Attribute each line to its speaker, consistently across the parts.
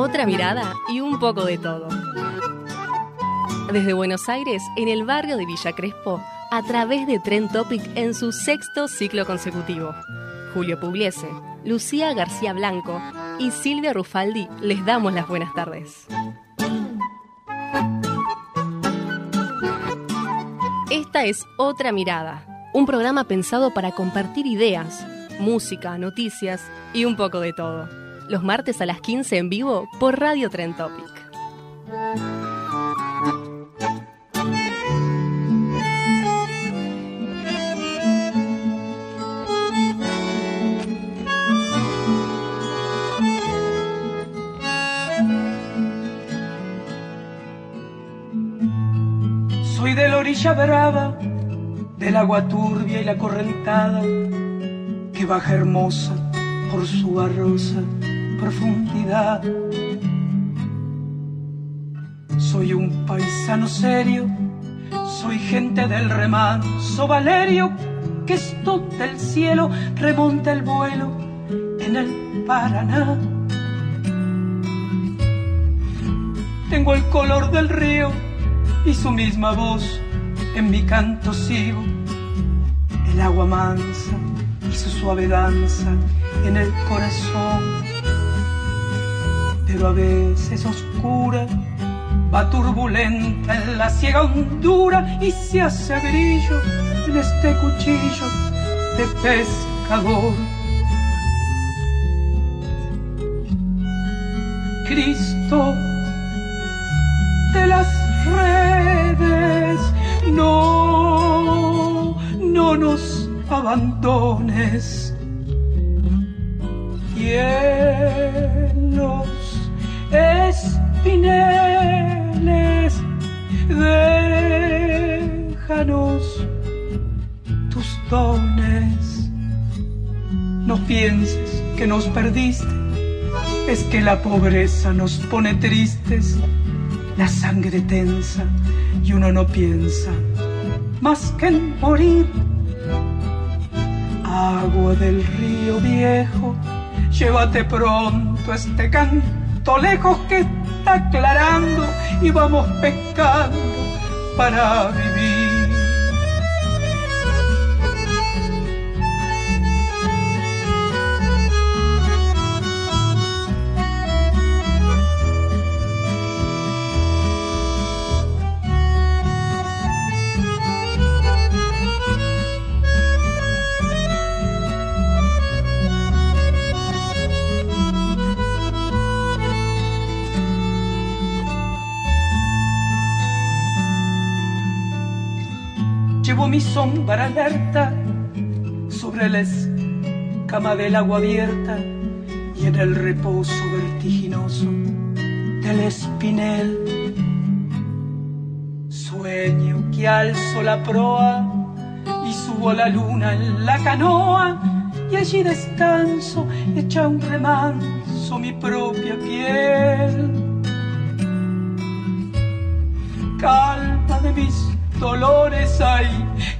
Speaker 1: Otra mirada y un poco de todo. Desde Buenos Aires, en el barrio de Villa Crespo, a través de Tren Topic en su sexto ciclo consecutivo. Julio Pugliese, Lucía García Blanco y Silvia Rufaldi les damos las buenas tardes. Esta es Otra Mirada, un programa pensado para compartir ideas, música, noticias y un poco de todo. Los martes a las 15 en vivo por Radio Tren Topic.
Speaker 2: Soy de la orilla brava, del agua turbia y la correntada, que baja hermosa por su barrosa profundidad. Soy un paisano serio, soy gente del remanso Valerio, que es del cielo remonta el vuelo en el Paraná. Tengo el color del río y su misma voz en mi canto sigo. El agua mansa y su suave danza en el corazón. Pero a veces oscura, va turbulenta en la ciega hondura y se hace brillo en este cuchillo de pescador. Cristo de las redes, no, no nos abandones. Espineles, déjanos tus dones. No pienses que nos perdiste, es que la pobreza nos pone tristes la sangre tensa y uno no piensa más que en morir. Agua del río viejo, llévate pronto este canto lejos que está aclarando y vamos pescando para vivir. Mi sombra alerta sobre la escama del agua abierta y en el reposo vertiginoso del espinel. Sueño que alzo la proa y subo la luna en la canoa y allí descanso, echa un remanso mi propia piel. Calma de mis dolores hay,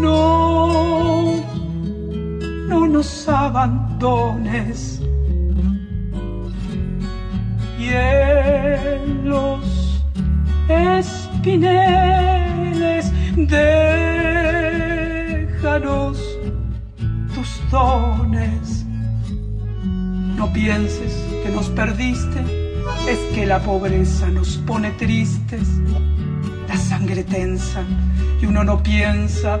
Speaker 2: no, no nos abandones. Y en los espineles manos tus dones. No pienses que nos perdiste, es que la pobreza nos pone tristes. La sangre tensa y uno no piensa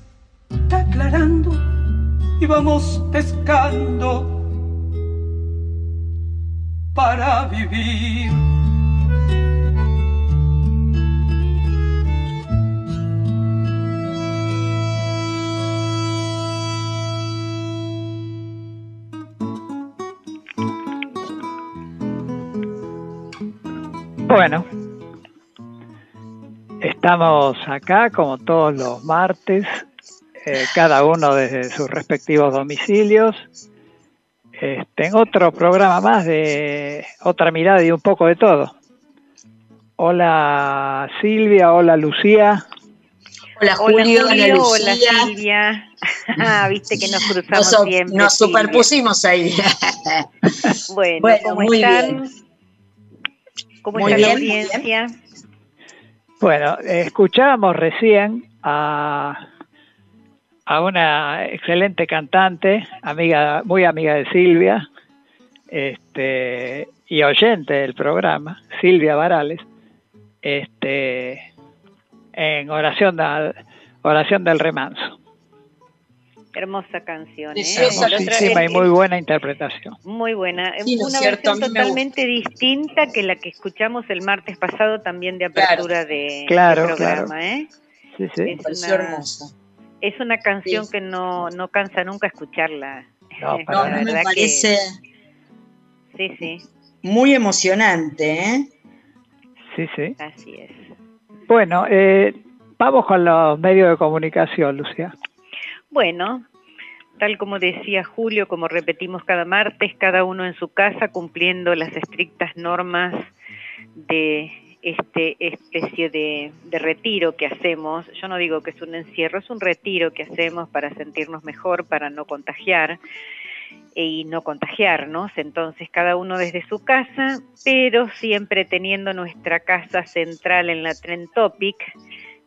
Speaker 2: aclarando y vamos pescando para vivir.
Speaker 3: Bueno, estamos acá como todos los martes, eh, cada uno desde sus respectivos domicilios, este, en otro programa más de otra mirada y un poco de todo. Hola Silvia, hola Lucía.
Speaker 4: Hola Julio, hola, Silvia. Ah, viste que nos cruzamos siempre. Nos superpusimos ahí. bueno, ¿cómo están? ¿Cómo está la audiencia?
Speaker 3: Bueno, escuchábamos recién a, a una excelente cantante, amiga, muy amiga de Silvia, este, y oyente del programa, Silvia Varales, este, en oración, oración del remanso.
Speaker 4: Hermosa canción. ¿eh?
Speaker 3: Hermosísima y muy buena interpretación.
Speaker 4: Muy buena. Una versión totalmente distinta que la que escuchamos el martes pasado también de apertura de,
Speaker 3: claro,
Speaker 4: programa.
Speaker 3: ¿eh?
Speaker 4: Sí, sí. Es una, hermosa. Es una canción que no, no cansa nunca escucharla.
Speaker 5: No, para me parece
Speaker 4: sí, sí.
Speaker 5: muy emocionante. ¿eh?
Speaker 3: Sí, sí.
Speaker 4: Así es.
Speaker 3: Bueno, eh, vamos con los medios de comunicación, Lucía.
Speaker 4: Bueno, tal como decía Julio, como repetimos cada martes, cada uno en su casa cumpliendo las estrictas normas de este especie de, retiro que hacemos. Yo no digo que es un encierro, es un retiro que hacemos para sentirnos mejor, para no contagiar y no contagiarnos. Entonces, cada uno desde su casa, pero siempre teniendo nuestra casa central en la Trend Topic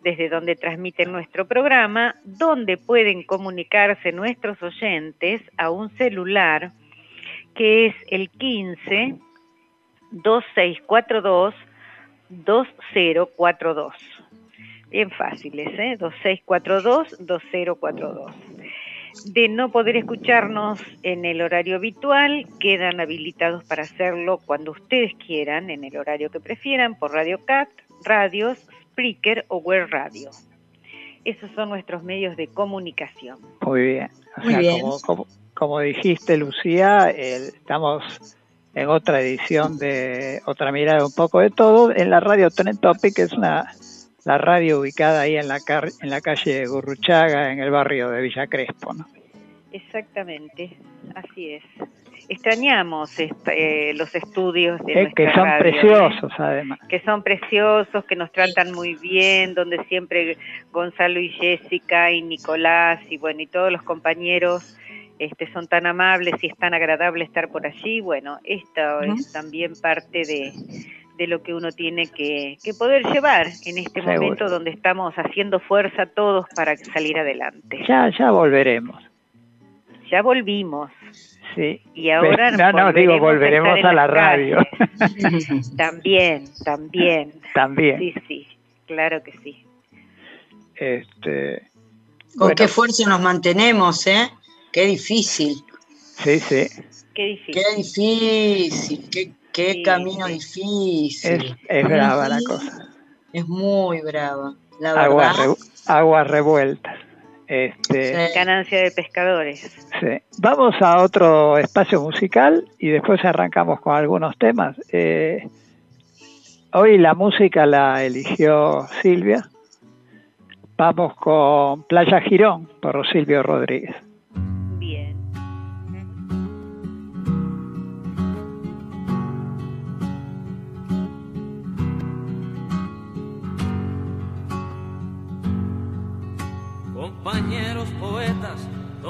Speaker 4: desde donde transmiten nuestro programa, donde pueden comunicarse nuestros oyentes a un celular que es el 15 2642 2042. Bien fáciles, ¿eh? 2642 2042. De no poder escucharnos en el horario habitual, quedan habilitados para hacerlo cuando ustedes quieran, en el horario que prefieran, por Radio Cat, radios, Spreaker o Web Radio. Esos son nuestros medios de comunicación.
Speaker 3: Muy bien. Como, dijiste, Lucía, estamos en otra edición de Otra Mirada un poco de todo, en la radio Topic, que es una la radio ubicada ahí en la, en la calle Gurruchaga, en el barrio de Villa Crespo. ¿no?
Speaker 4: Exactamente, así es extrañamos eh, los estudios de
Speaker 3: es que son preciosos además
Speaker 4: que son preciosos que nos tratan muy bien donde siempre Gonzalo y Jessica y Nicolás y bueno y todos los compañeros este son tan amables y es tan agradable estar por allí bueno esto es también parte de de lo que uno tiene que, que poder llevar en este momento donde estamos haciendo fuerza todos para salir adelante.
Speaker 3: Ya, ya volveremos.
Speaker 4: Ya volvimos.
Speaker 3: Sí.
Speaker 4: Y ahora
Speaker 3: no, no, digo, volveremos a, la radio.
Speaker 4: también, también.
Speaker 3: También.
Speaker 4: Sí, sí, claro que sí.
Speaker 3: Este,
Speaker 5: Con qué fuerza nos mantenemos, ¿eh? Qué difícil.
Speaker 3: Sí, sí.
Speaker 4: Qué difícil.
Speaker 5: Qué difícil, qué, camino difícil.
Speaker 3: Es, brava la cosa.
Speaker 5: Es muy brava, la
Speaker 3: aguas, aguas revueltas. Este,
Speaker 4: Ganancia de pescadores.
Speaker 3: Sí. Vamos a otro espacio musical y después arrancamos con algunos temas. Eh, hoy la música la eligió Silvia. Vamos con Playa Girón por Silvio Rodríguez.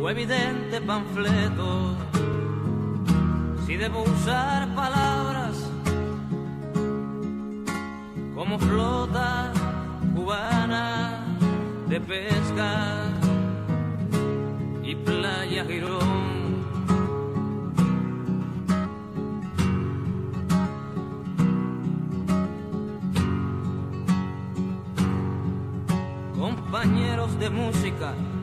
Speaker 6: o evidente panfleto. Si debo usar palabras como flota cubana de pesca y playa Girón. compañeros de música,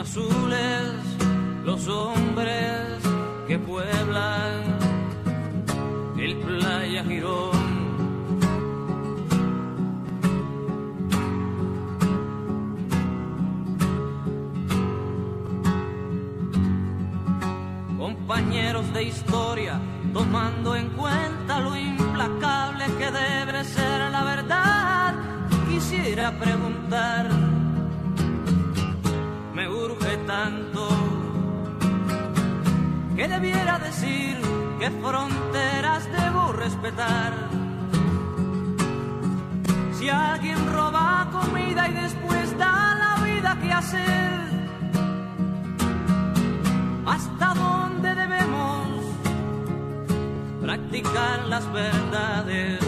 Speaker 6: azules, los hombres que pueblan el playa Girón. Compañeros de historia, tomando en cuenta lo implacable que debe ser la verdad, quisiera preguntar, debiera decir qué fronteras debo respetar. Si alguien roba comida y después da la vida que hacer, ¿hasta dónde debemos practicar las verdades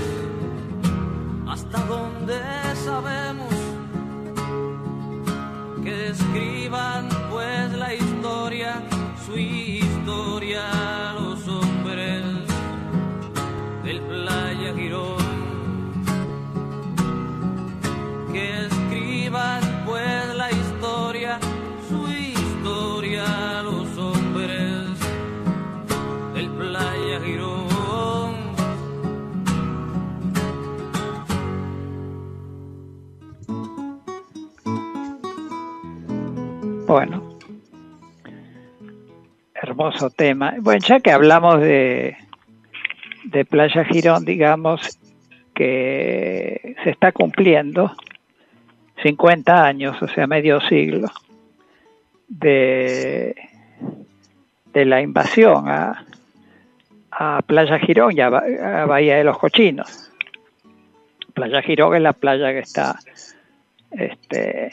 Speaker 6: hasta donde sabemos que escriban pues la historia, su
Speaker 3: Bueno, hermoso tema. Bueno, ya que hablamos de, de Playa Girón, digamos que se está cumpliendo 50 años, o sea, medio siglo, de, de la invasión a, a Playa Girón y a, a Bahía de los Cochinos. Playa Girón es la playa que está este,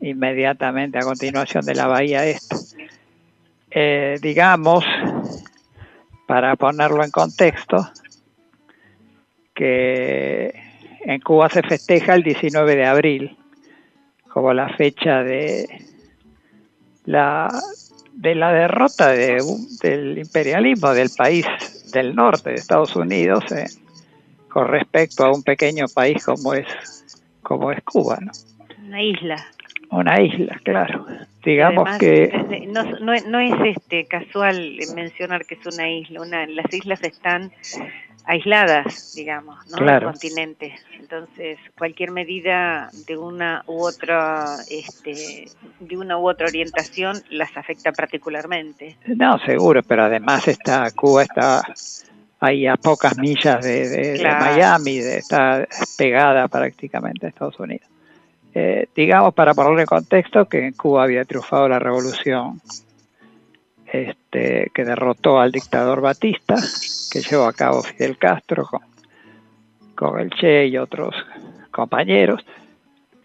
Speaker 3: inmediatamente a continuación de la bahía esta. Eh, digamos, para ponerlo en contexto, que en Cuba se festeja el 19 de abril como la fecha de la de la derrota de, del imperialismo del país del norte de Estados Unidos eh, con respecto a un pequeño país como es como es Cuba, ¿no?
Speaker 4: Una isla.
Speaker 3: Una isla, claro. Digamos que
Speaker 4: no, no, no, es este casual mencionar que es una isla. Una, las islas están aisladas, digamos, ¿no? Claro. continentes. Entonces, cualquier medida de una u otra, este, de una u otra orientación las afecta particularmente.
Speaker 3: No, seguro, pero además está Cuba está ahí a pocas millas de, de, claro. de Miami, de, está pegada prácticamente a Estados Unidos. Eh, digamos, para ponerle contexto, que en Cuba había triunfado la revolución este, que derrotó al dictador Batista, que llevó a cabo Fidel Castro con, con el Che y otros compañeros.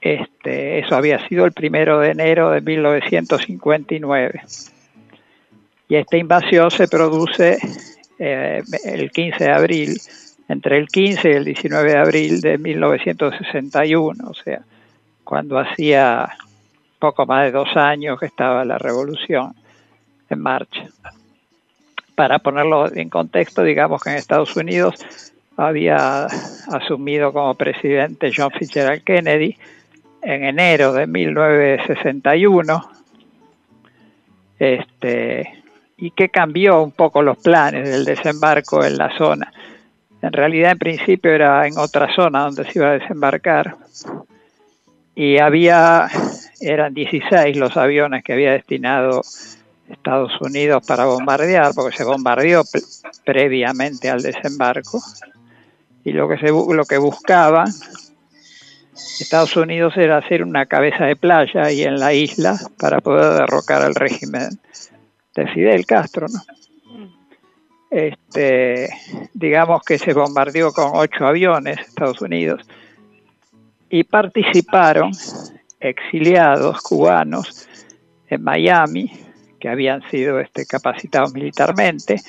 Speaker 3: Este, eso había sido el primero de enero de 1959. Y esta invasión se produce eh, el 15 de abril, entre el 15 y el 19 de abril de 1961, o sea, cuando hacía poco más de dos años que estaba la revolución en marcha. Para ponerlo en contexto, digamos que en Estados Unidos había asumido como presidente John Fitzgerald Kennedy en enero de 1961, este, y que cambió un poco los planes del desembarco en la zona. En realidad, en principio era en otra zona donde se iba a desembarcar, y había, eran 16 los aviones que había destinado Estados Unidos para bombardear, porque se bombardeó previamente al desembarco, y lo que, se, lo que buscaba Estados Unidos era hacer una cabeza de playa ahí en la isla para poder derrocar al régimen de Fidel Castro, ¿no? Este, digamos que se bombardeó con ocho aviones Estados Unidos y participaron exiliados cubanos en Miami que habían sido este, capacitados militarmente,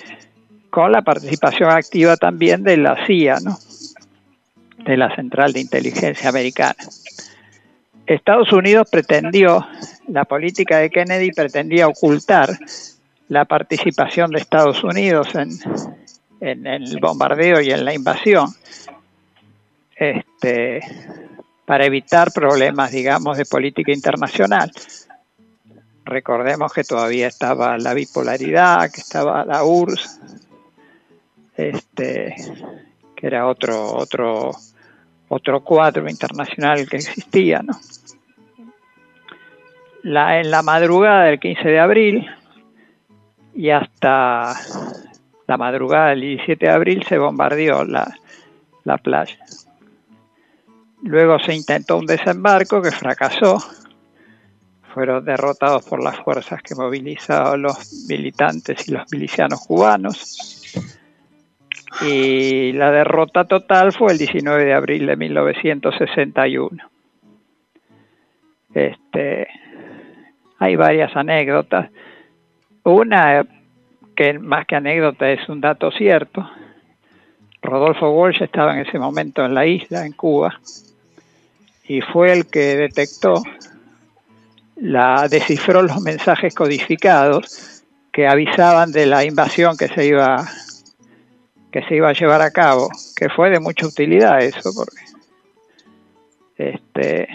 Speaker 3: con la participación activa también de la CIA, ¿no? de la Central de Inteligencia Americana. Estados Unidos pretendió, la política de Kennedy pretendía ocultar la participación de Estados Unidos en, en el bombardeo y en la invasión, este, para evitar problemas, digamos, de política internacional. Recordemos que todavía estaba la bipolaridad, que estaba la URSS, este, que era otro, otro, otro cuadro internacional que existía. ¿no? La, en la madrugada del 15 de abril y hasta la madrugada del 17 de abril se bombardeó la, la playa. Luego se intentó un desembarco que fracasó. Fueron derrotados por las fuerzas que movilizaban los militantes y los milicianos cubanos. Y la derrota total fue el 19 de abril de 1961. Este, hay varias anécdotas. Una que más que anécdota es un dato cierto. Rodolfo Walsh estaba en ese momento en la isla, en Cuba, y fue el que detectó, la, descifró los mensajes codificados que avisaban de la invasión que se iba que se iba a llevar a cabo, que fue de mucha utilidad eso, porque este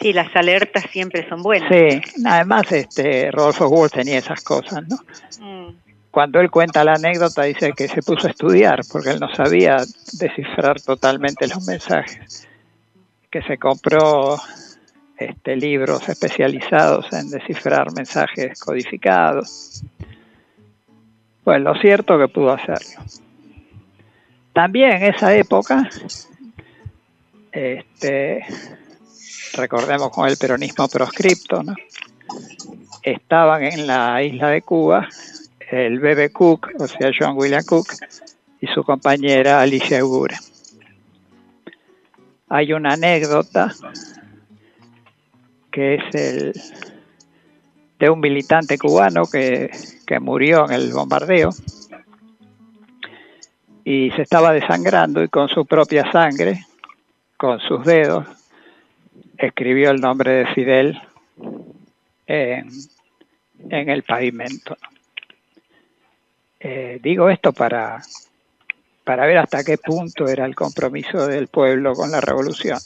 Speaker 4: Sí, las alertas siempre son buenas.
Speaker 3: Sí, además este Rodolfo Walsh tenía esas cosas, ¿no? Mm. Cuando él cuenta la anécdota dice que se puso a estudiar porque él no sabía descifrar totalmente los mensajes que se compró este, libros especializados en descifrar mensajes codificados. Pues lo cierto que pudo hacerlo. También en esa época, este, recordemos con el peronismo proscripto, estaban en la isla de Cuba el bebé Cook, o sea, John William Cook, y su compañera Alicia Ugura hay una anécdota que es el de un militante cubano que, murió en el bombardeo y se estaba desangrando y con su propia sangre, con sus dedos, escribió el nombre de Fidel en, el pavimento. Eh, digo esto para para ver hasta qué punto era el compromiso del pueblo con la revolución.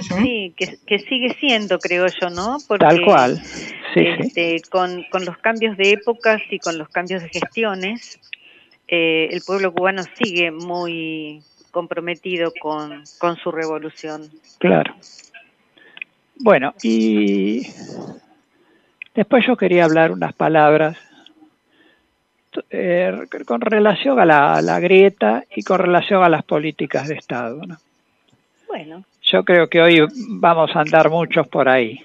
Speaker 4: Sí, que, sigue siendo, creo yo, ¿no?
Speaker 3: Tal cual.
Speaker 4: este, Con, los cambios de épocas y con los cambios de gestiones, eh, el pueblo cubano sigue muy comprometido con, con su revolución.
Speaker 3: Claro. Bueno, y después yo quería hablar unas palabras eh, con relación a la, grieta y con relación a las políticas de Estado.
Speaker 4: Bueno.
Speaker 3: Yo creo que hoy vamos a andar muchos por ahí.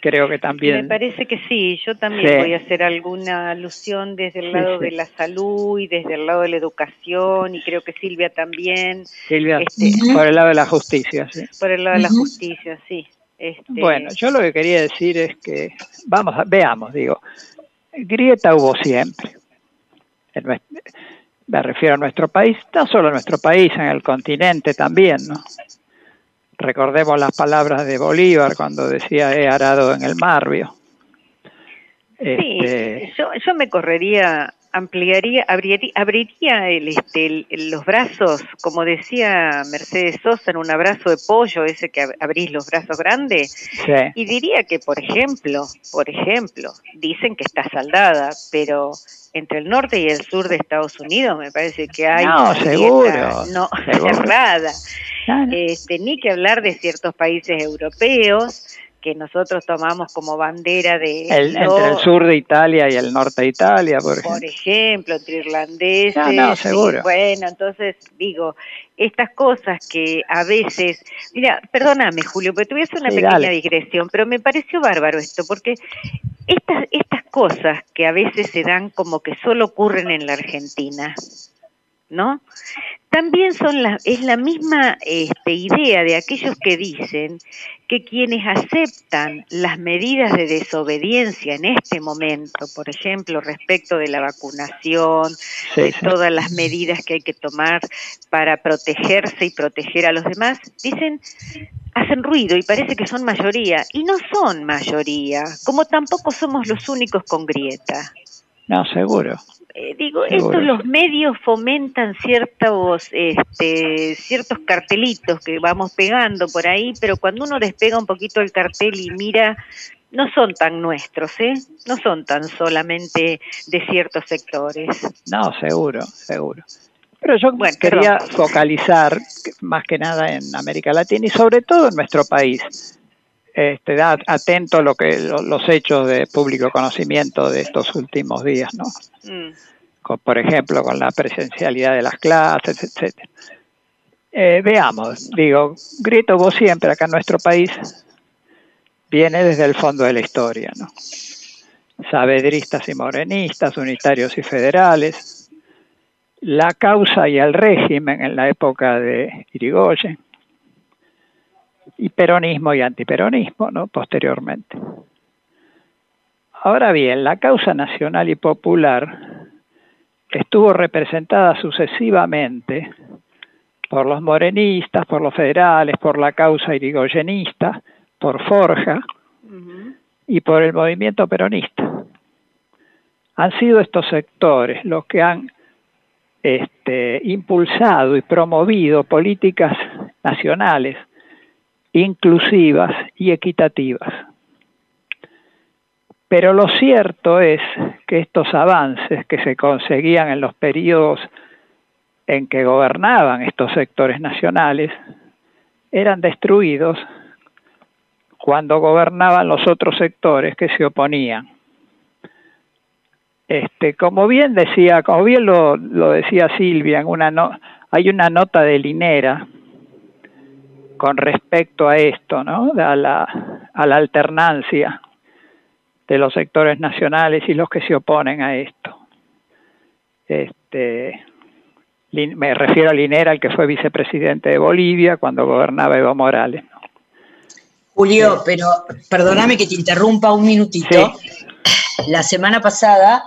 Speaker 3: Creo que también.
Speaker 4: Me parece que sí. Yo también voy a hacer alguna alusión desde el lado de la salud y desde el lado de la educación y creo que Silvia también.
Speaker 3: Silvia, este, por el lado de la justicia, sí.
Speaker 4: Por el lado de la justicia, sí.
Speaker 3: Este... Bueno, yo lo que quería decir es que, vamos, a, veamos, digo, grieta hubo siempre me refiero a nuestro país, no solo a nuestro país, en el continente también, ¿no? Recordemos las palabras de Bolívar cuando decía he arado en el Marbio.
Speaker 4: Sí, este, yo, yo me correría ampliaría, abriría, abriría el, este, los brazos, como decía Mercedes Sosa, en un abrazo de pollo, ese que abrís los brazos grandes, y diría que, por ejemplo, por ejemplo, dicen que está saldada, pero entre el norte y el sur de Estados Unidos me parece que hay
Speaker 3: no, seguro,
Speaker 4: no cerrada. Este, ni que hablar de ciertos países europeos que nosotros tomamos como bandera de...
Speaker 3: El, entre el sur de Italia y el norte de Italia, por ejemplo.
Speaker 4: Por ejemplo, entre irlandeses.
Speaker 3: No, no, seguro.
Speaker 4: bueno, entonces digo, estas cosas que a veces... Mira, perdóname, Julio, pero tuviese una pequeña digresión, pero me pareció bárbaro esto, porque estas, estas cosas que a veces se dan como que solo ocurren en la Argentina, ¿no? También son la, es la misma este, idea de aquellos que dicen que quienes aceptan las medidas de desobediencia en este momento, por ejemplo, respecto de la vacunación, de todas las medidas que hay que tomar para protegerse y proteger a los demás, dicen, hacen ruido y parece que son mayoría, y no son mayoría, como tampoco somos los únicos con grieta.
Speaker 3: No, seguro.
Speaker 4: Eh, digo, estos los medios fomentan ciertos, este, ciertos cartelitos que vamos pegando por ahí, pero cuando uno despega un poquito el cartel y mira, no son tan nuestros, ¿eh? No son tan solamente de ciertos sectores.
Speaker 3: No, seguro, seguro. Pero yo quería focalizar más que nada en América Latina y sobre todo en nuestro país. Este, da atento a lo que los hechos de público conocimiento de estos últimos días, ¿no? Mm. por ejemplo, con la presencialidad de las clases, etcétera. Eh, veamos, digo, grito vos siempre acá en nuestro país viene desde el fondo de la historia, ¿no? Sabedristas y morenistas, unitarios y federales, la causa y el régimen en la época de Irigoyen, y peronismo y antiperonismo, ¿no? Posteriormente. Ahora bien, la causa nacional y popular estuvo representada sucesivamente por los morenistas, por los federales, por la causa irigoyenista, por Forja y por el movimiento peronista. Han sido estos sectores los que han este, impulsado y promovido políticas nacionales inclusivas y equitativas. Pero lo cierto es que estos avances que se conseguían en los periodos en que gobernaban estos sectores nacionales eran destruidos cuando gobernaban los otros sectores que se oponían. Este, como bien decía, como bien lo, lo decía Silvia, en una no, hay una nota de Linera con respecto a esto, ¿no? a, la, a la alternancia de los sectores nacionales y los que se oponen a esto. Este, me refiero a Linera, el que fue vicepresidente de Bolivia cuando gobernaba Evo Morales.
Speaker 5: Julio, pero perdóname que te interrumpa un minutito. La semana pasada,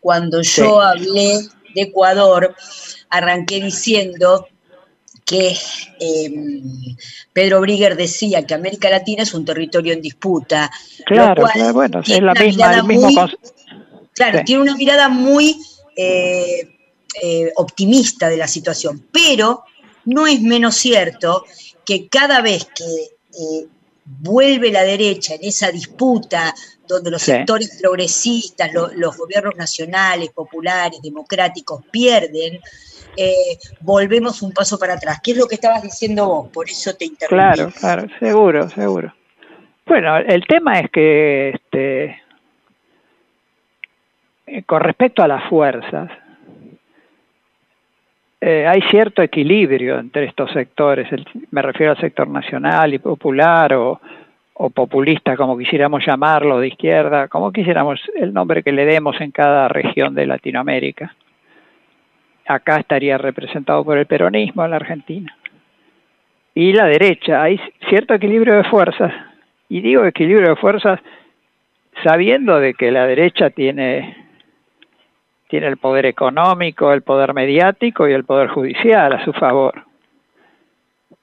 Speaker 5: cuando yo hablé de Ecuador, arranqué diciendo que em, Pedro Brigger decía que América Latina es un territorio en disputa.
Speaker 3: Claro, bueno, es la misma, el mismo
Speaker 5: Claro, tiene una mirada muy eh, eh, optimista de la situación, pero no es menos cierto que cada vez que eh, vuelve la derecha en esa disputa donde los sectores progresistas, los gobiernos nacionales, populares, democráticos pierden, eh, volvemos un paso para atrás. ¿Qué es lo que estabas diciendo vos? Por eso te interrumpí.
Speaker 3: Claro, claro, seguro, seguro. Bueno, el tema es que este, eh, con respecto a las fuerzas, eh, hay cierto equilibrio entre estos sectores, me refiero al sector nacional y popular o, o populista, como quisiéramos llamarlo, de izquierda, como quisiéramos el nombre que le demos en cada región de Latinoamérica acá estaría representado por el peronismo en la Argentina. Y la derecha, hay cierto equilibrio de fuerzas, y digo equilibrio de fuerzas sabiendo de que la derecha tiene, tiene el poder económico, el poder mediático y el poder judicial a su favor.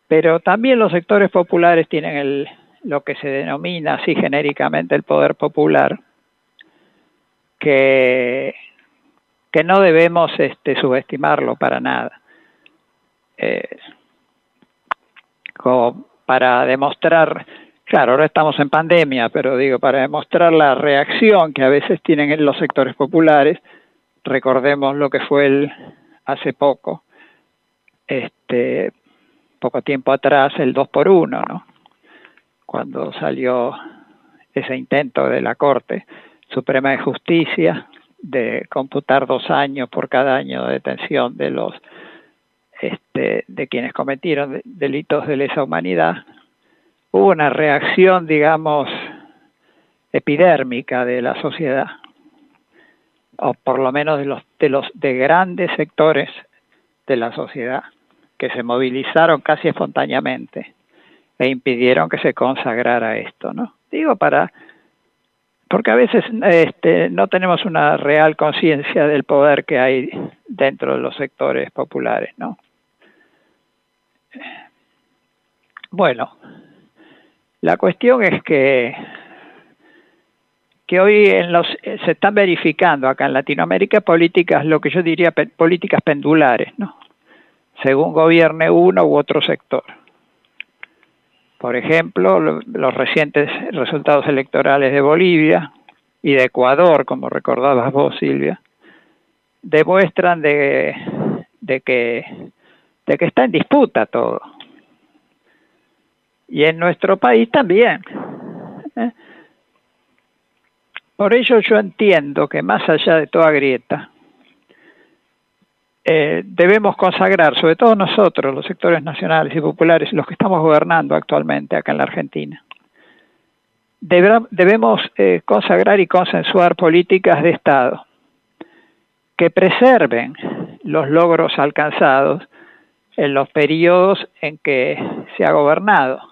Speaker 3: Pero también los sectores populares tienen el, lo que se denomina así genéricamente el poder popular, que, que no debemos este, subestimarlo para nada. Eh, como para demostrar, claro, ahora estamos en pandemia, pero digo, para demostrar la reacción que a veces tienen en los sectores populares, recordemos lo que fue el hace poco, este, poco tiempo atrás, el 2 por 1, ¿no? Cuando salió ese intento de la Corte Suprema de Justicia de computar dos años por cada año de detención de los este, de quienes cometieron delitos de lesa humanidad, hubo una reacción, digamos, epidérmica de la sociedad, o por lo menos de los, de los de grandes sectores de la sociedad, que se movilizaron casi espontáneamente e impidieron que se consagrara esto, ¿no? Digo para porque a veces este, no tenemos una real conciencia del poder que hay dentro de los sectores populares, ¿no? Bueno, la cuestión es que, que hoy en los, se están verificando acá en Latinoamérica políticas, lo que yo diría políticas pendulares, ¿no? según gobierne uno u otro sector. Por ejemplo, los recientes resultados electorales de Bolivia y de Ecuador, como recordabas vos, Silvia, demuestran de, de que, de que está en disputa todo y en nuestro país también. ¿eh? Por ello yo entiendo que más allá de toda grieta, eh, debemos consagrar, sobre todo nosotros, los sectores nacionales y populares, los que estamos gobernando actualmente acá en la Argentina, debemos eh, consagrar y consensuar políticas de Estado que preserven los logros alcanzados en los periodos en que se ha gobernado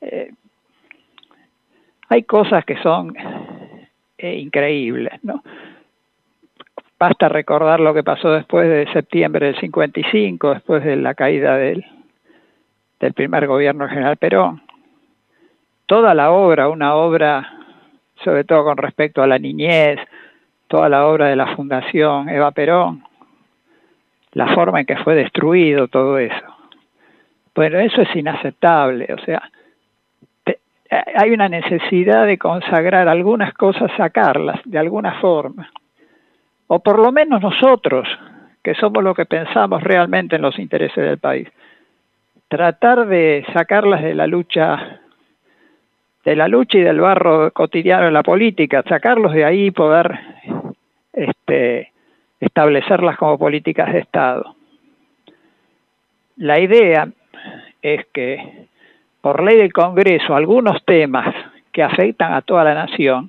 Speaker 3: eh, hay cosas que son eh, increíbles, ¿no? Basta recordar lo que pasó después de septiembre del 55, después de la caída del, del primer gobierno general Perón. Toda la obra, una obra, sobre todo con respecto a la niñez, toda la obra de la Fundación Eva Perón, la forma en que fue destruido todo eso. Bueno, eso es inaceptable, o sea, hay una necesidad de consagrar algunas cosas, sacarlas de alguna forma. O por lo menos nosotros, que somos los que pensamos realmente en los intereses del país, tratar de sacarlas de la lucha de la lucha y del barro cotidiano de la política, sacarlos de ahí y poder este, establecerlas como políticas de Estado. La idea es que por ley del Congreso algunos temas que afectan a toda la nación.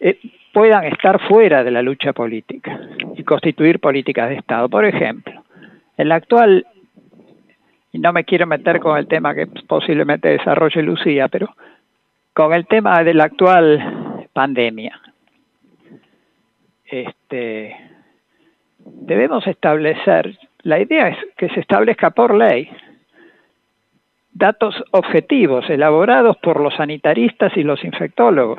Speaker 3: Eh, puedan estar fuera de la lucha política y constituir políticas de Estado. Por ejemplo, en la actual, y no me quiero meter con el tema que posiblemente desarrolle Lucía, pero con el tema de la actual pandemia. Este, debemos establecer la idea es que se establezca por ley datos objetivos elaborados por los sanitaristas y los infectólogos.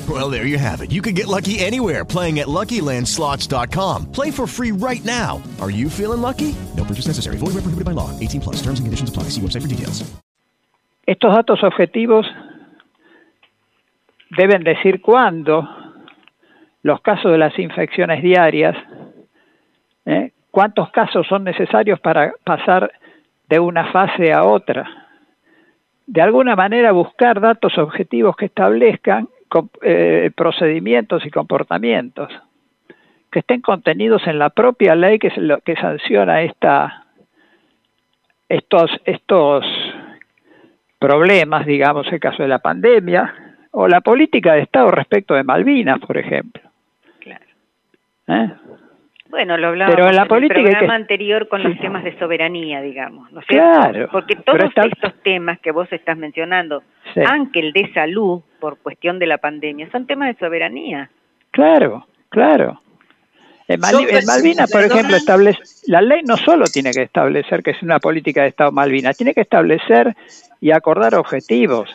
Speaker 7: Well, there you have it. You can get lucky anywhere playing at LuckyLandSlots.com. Play for free right now. Are you feeling lucky? No purchase necessary. Void where prohibited by law. 18 plus. Conditions apply. See website for details.
Speaker 3: Estos datos objetivos deben decir cuándo los casos de las infecciones diarias, ¿eh? cuántos casos son necesarios para pasar de una fase a otra. De alguna manera buscar datos objetivos que establezcan eh, procedimientos y comportamientos que estén contenidos en la propia ley que, lo, que sanciona esta, estos, estos problemas, digamos, el caso de la pandemia, o la política de Estado respecto de Malvinas, por ejemplo.
Speaker 4: ¿Eh? Bueno, lo hablábamos
Speaker 3: Pero en, la
Speaker 4: el
Speaker 3: política
Speaker 4: programa anterior con los temas de soberanía, digamos, ¿no es
Speaker 3: Claro?
Speaker 4: Porque todos
Speaker 3: está-
Speaker 4: estos temas que vos estás mencionando,
Speaker 3: Sí.
Speaker 4: aunque el de salud, por cuestión de la pandemia, son temas de soberanía.
Speaker 3: Claro, claro. En, Malvinas, por ejemplo, establece, la ley no solo tiene que establecer que es una política de Estado Malvinas, tiene que establecer y acordar objetivos.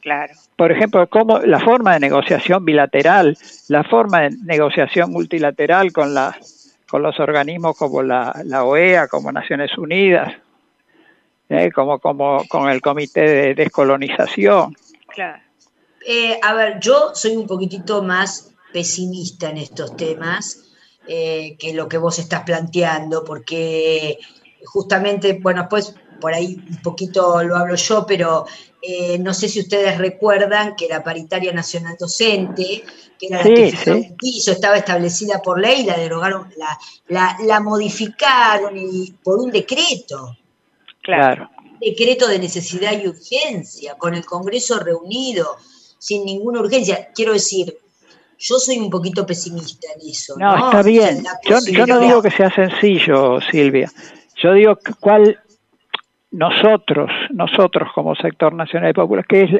Speaker 4: Claro.
Speaker 3: Por ejemplo, cómo la forma de negociación bilateral, la forma de negociación multilateral con la con los organismos como la, la OEA, como Naciones Unidas, ¿eh? como como con el Comité de Descolonización.
Speaker 4: Claro.
Speaker 5: Eh, a ver, yo soy un poquitito más pesimista en estos temas eh, que lo que vos estás planteando, porque justamente, bueno, pues por ahí un poquito lo hablo yo, pero eh, no sé si ustedes recuerdan que la paritaria nacional docente, que era la
Speaker 3: Sí,
Speaker 5: que fijaba
Speaker 3: sí.
Speaker 5: un piso, estaba establecida por ley, la derogaron, la, la, la modificaron y por un decreto
Speaker 3: Claro.
Speaker 5: decreto de necesidad y urgencia, con el Congreso reunido, sin ninguna urgencia. Quiero decir, yo soy un poquito pesimista en eso.
Speaker 3: No,
Speaker 5: No,
Speaker 3: está bien. Yo, yo no digo que sea sencillo, Silvia. Yo digo cuál nosotros, nosotros como sector nacional y popular, qué, es,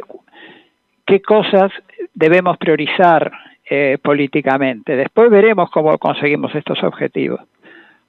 Speaker 3: qué cosas debemos priorizar eh, políticamente. Después veremos cómo conseguimos estos objetivos.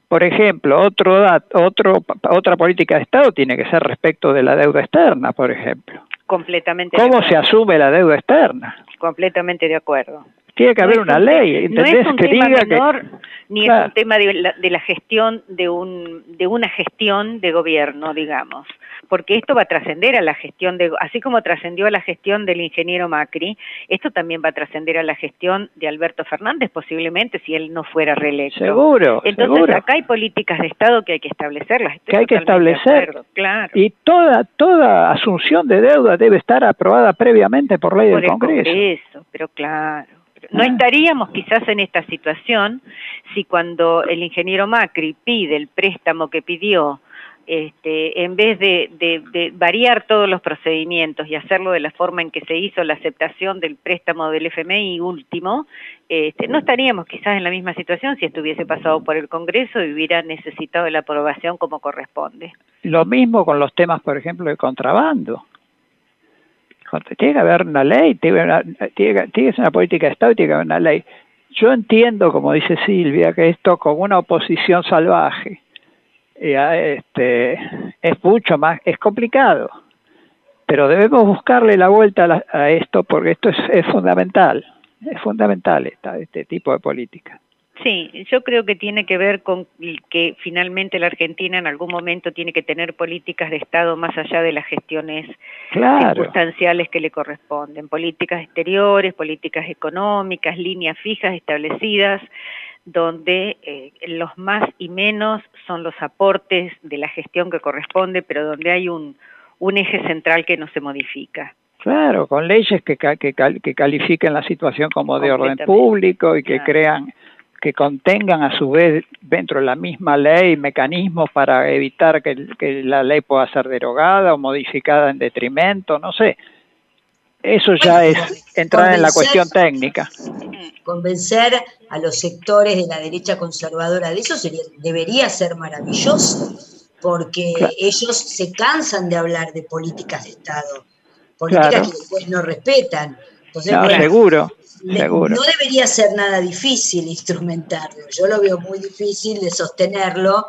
Speaker 3: Por ejemplo, otro, otro, otra política de Estado tiene que ser respecto de la deuda externa, por ejemplo.
Speaker 4: Completamente de
Speaker 3: ¿Cómo
Speaker 4: acuerdo.
Speaker 3: se asume la deuda externa?
Speaker 4: Completamente de acuerdo.
Speaker 3: Tiene que
Speaker 4: No
Speaker 3: haber una
Speaker 4: un
Speaker 3: ley,
Speaker 4: No
Speaker 3: ¿entendés?
Speaker 4: es un
Speaker 3: que
Speaker 4: tema
Speaker 3: diga que
Speaker 4: menor, ni
Speaker 3: Claro.
Speaker 4: es un tema de la, de la gestión de un de una gestión de gobierno, digamos, porque esto va a trascender a la gestión de, así como trascendió a la gestión del ingeniero Macri, esto también va a trascender a la gestión de Alberto Fernández, posiblemente si él no fuera reelecto.
Speaker 3: Seguro,
Speaker 4: Entonces
Speaker 3: seguro.
Speaker 4: acá hay políticas de Estado que hay que establecerlas. Estoy
Speaker 3: que hay que establecer.
Speaker 4: acuerdo, claro.
Speaker 3: Y toda, toda asunción de deuda debe estar aprobada previamente por ley
Speaker 4: por
Speaker 3: del
Speaker 4: el
Speaker 3: Congreso.
Speaker 4: Congreso, pero claro. No
Speaker 3: Ah.
Speaker 4: estaríamos quizás en esta situación si cuando el ingeniero Macri pide el préstamo que pidió, este, en vez de, de- de variar todos los procedimientos y hacerlo de la forma en que se hizo la aceptación del préstamo del FMI último, este, no estaríamos quizás en la misma situación si estuviese pasado por el Congreso y hubiera necesitado la aprobación como corresponde.
Speaker 3: Lo mismo con los temas, por ejemplo, de contrabando. Tiene que haber una ley, tiene, que una- tiene que- ser una política de Estado y tiene que haber una ley. Yo entiendo, como dice Silvia, que esto con una oposición salvaje eh, a- este, es mucho más, es complicado, pero debemos buscarle la vuelta a, la- a esto porque esto es, es fundamental, es fundamental esta, este tipo de política.
Speaker 4: Sí, yo creo que tiene que ver con que finalmente la Argentina en algún momento tiene que tener políticas de Estado más allá de las gestiones
Speaker 3: Claro.
Speaker 4: circunstanciales que le corresponden, políticas exteriores, políticas económicas, líneas fijas establecidas, donde eh, los más y menos son los aportes de la gestión que corresponde, pero donde hay un, un eje central que no se modifica.
Speaker 3: Claro, con leyes que, que, que califiquen la situación como de orden público y que
Speaker 4: claro.
Speaker 3: crean, que contengan a su vez dentro de la misma ley mecanismos para evitar que, la ley pueda ser derogada o modificada en detrimento, no sé. Eso ya es entrar en la cuestión técnica.
Speaker 5: Convencer a los sectores de la derecha conservadora de eso sería, debería ser maravilloso. porque ellos se cansan de hablar de políticas de Estado, políticas que después no respetan.
Speaker 3: Entonces, seguro, seguro.
Speaker 5: No debería ser nada difícil instrumentarlo, yo lo veo muy difícil de sostenerlo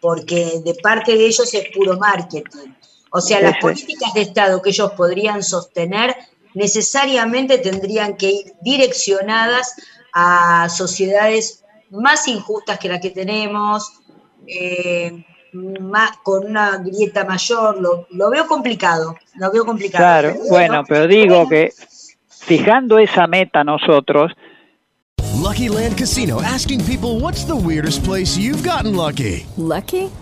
Speaker 5: porque de parte de ellos es puro marketing. O sea, las políticas de Estado que ellos podrían sostener necesariamente tendrían que ir direccionadas a sociedades más injustas que la que tenemos, eh, más, con una grieta mayor, lo, veo complicado, lo veo complicado.
Speaker 3: Claro, bueno, pero digo que fijando esa meta nosotros,
Speaker 7: Lucky Land Casino asking people what's the weirdest place you've gotten lucky?
Speaker 8: Lucky?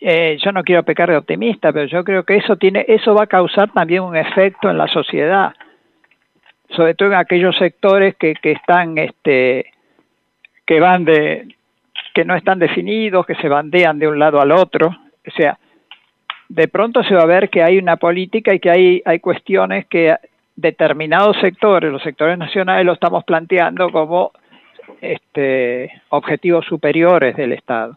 Speaker 3: Eh, yo no quiero pecar de optimista, pero yo creo que eso tiene, eso va a causar también un efecto en la sociedad, sobre todo en aquellos sectores que, que están, este, que van de, que no están definidos, que se bandean de un lado al otro, o sea, de pronto se va a ver que hay una política y que hay, hay cuestiones que determinados sectores, los sectores nacionales, lo estamos planteando como este, objetivos superiores del Estado.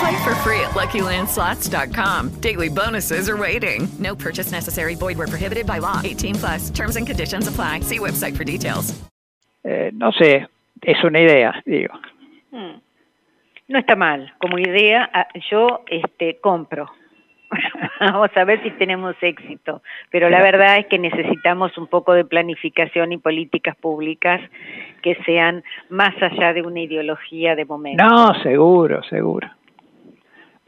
Speaker 9: Play for free at LuckyLandSlots.com. Daily bonuses are waiting. No purchase necessary. Void where prohibited by law. 18 plus. Terms and conditions apply. See website for details.
Speaker 3: Eh, no sé, es una idea, digo.
Speaker 4: Hmm. No está mal. Como idea, ah, yo este, compro. Vamos a ver si tenemos éxito. Pero la verdad es que necesitamos un poco de planificación y políticas públicas que sean más allá de una ideología de momento.
Speaker 3: No, seguro, seguro.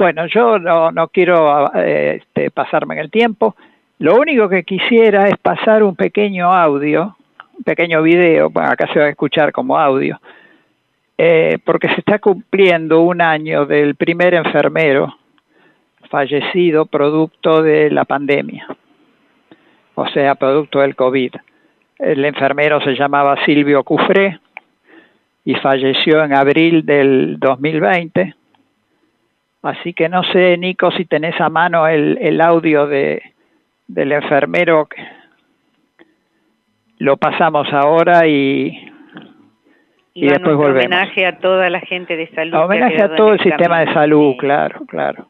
Speaker 3: Bueno, yo no, no quiero eh, este, pasarme en el tiempo. Lo único que quisiera es pasar un pequeño audio, un pequeño video, bueno, acá se va a escuchar como audio, eh, porque se está cumpliendo un año del primer enfermero fallecido producto de la pandemia, o sea, producto del COVID. El enfermero se llamaba Silvio Cufré y falleció en abril del 2020. Así que no sé, Nico, si tenés a mano el, el audio de, del enfermero. Lo pasamos ahora y,
Speaker 4: y, después volvemos. homenaje a toda la gente de salud.
Speaker 3: Homenaje a todo el sistema de salud, claro, claro.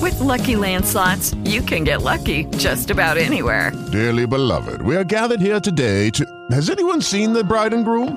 Speaker 9: With lucky landslots, you can get lucky just about anywhere.
Speaker 10: Dearly beloved, we are gathered here today to. Has anyone seen the bride and groom?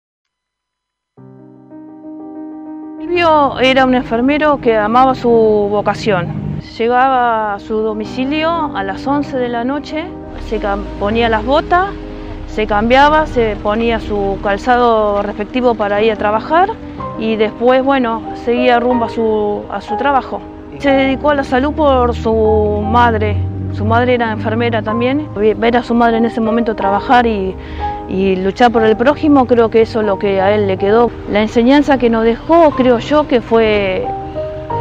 Speaker 11: Silvio era un enfermero que amaba su vocación. Llegaba a su domicilio a las 11 de la noche, se ponía las botas, se cambiaba, se ponía su calzado respectivo para ir a trabajar y después, bueno, seguía rumbo a su, a su trabajo. Se dedicó a la salud por su madre. Su madre era enfermera también. Ver a su madre en ese momento trabajar y, y luchar por el prójimo, creo que eso es lo que a él le quedó. La enseñanza que nos dejó, creo yo, que fue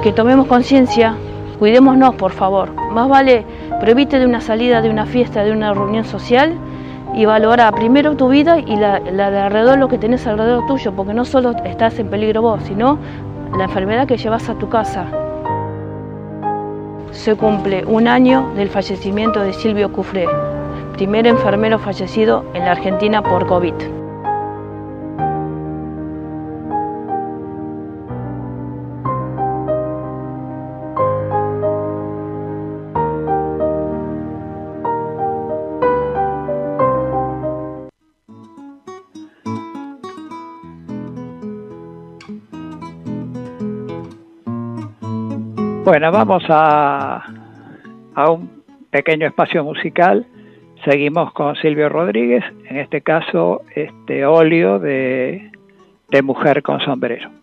Speaker 11: que tomemos conciencia, cuidémonos, por favor. Más vale Prohibite de una salida, de una fiesta, de una reunión social y valora primero tu vida y la, la de alrededor, lo que tenés alrededor tuyo, porque no solo estás en peligro vos, sino la enfermedad que llevas a tu casa. Se cumple un año del fallecimiento de Silvio Cufré, primer enfermero fallecido en la Argentina por COVID.
Speaker 3: Bueno, vamos a, a un pequeño espacio musical. Seguimos con Silvio Rodríguez, en este caso, este óleo de, de mujer con sombrero.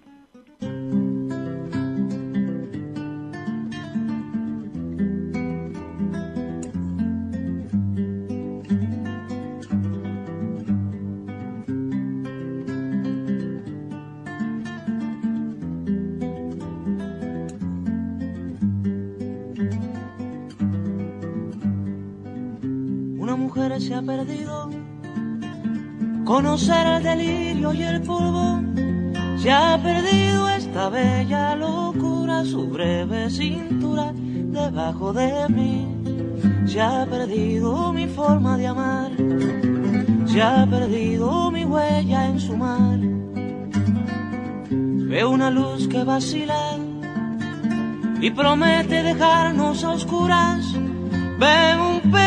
Speaker 6: Se ha perdido. Conocer el delirio y el polvo, se ha perdido esta bella locura, su breve cintura debajo de mí. Se ha perdido mi forma de amar, se ha perdido mi huella en su mar. Veo una luz que vacila y promete dejarnos a oscuras Veo un perro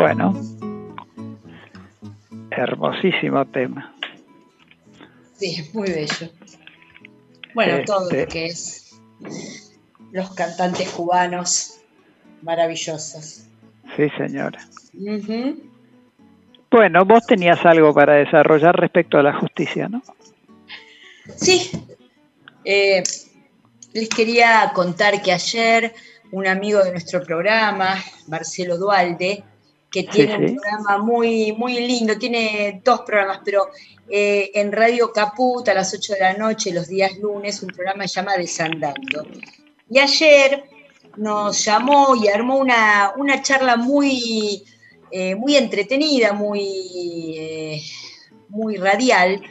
Speaker 3: Bueno, hermosísimo tema.
Speaker 5: Sí, muy bello. Bueno, todo lo este que es los cantantes cubanos maravillosos.
Speaker 3: Sí, señora. Bueno, vos tenías algo para desarrollar respecto a la justicia, ¿no?
Speaker 5: Sí. Eh, les quería contar que ayer un amigo de nuestro programa, Marcelo Dualde, que tiene un programa muy, muy lindo, tiene dos programas, pero eh, en Radio Caput a las 8 de la noche, los días lunes, un programa se llama Desandando. Y ayer nos llamó y armó una, charla muy, eh, muy entretenida, muy, eh, muy radial,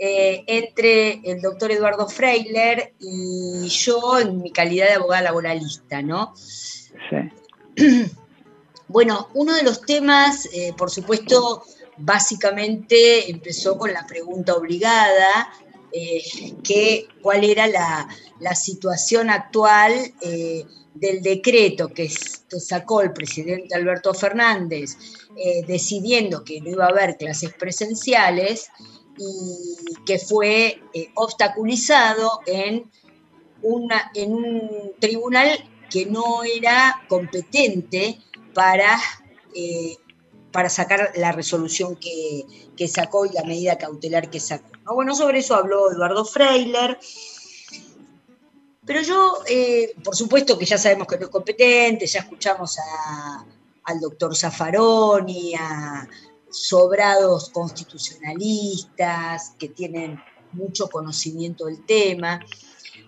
Speaker 5: entre el doctor Eduardo Freiler y yo en mi calidad de abogada laboralista, ¿no? Sí. Bueno, uno de los temas, eh, por supuesto, básicamente empezó con la pregunta obligada, eh, que cuál era la, situación actual eh, del decreto que, sacó el presidente Alberto Fernández, decidiendo que no iba a haber clases presenciales y que fue obstaculizado en, un tribunal que no era competente para eh, para sacar la resolución que, sacó y la medida cautelar que sacó. Bueno, sobre eso habló Eduardo Freiler. Pero yo, eh, por supuesto que ya sabemos que no es competente, ya escuchamos al doctor Zaffaroni, a sobrados constitucionalistas que tienen mucho conocimiento del tema.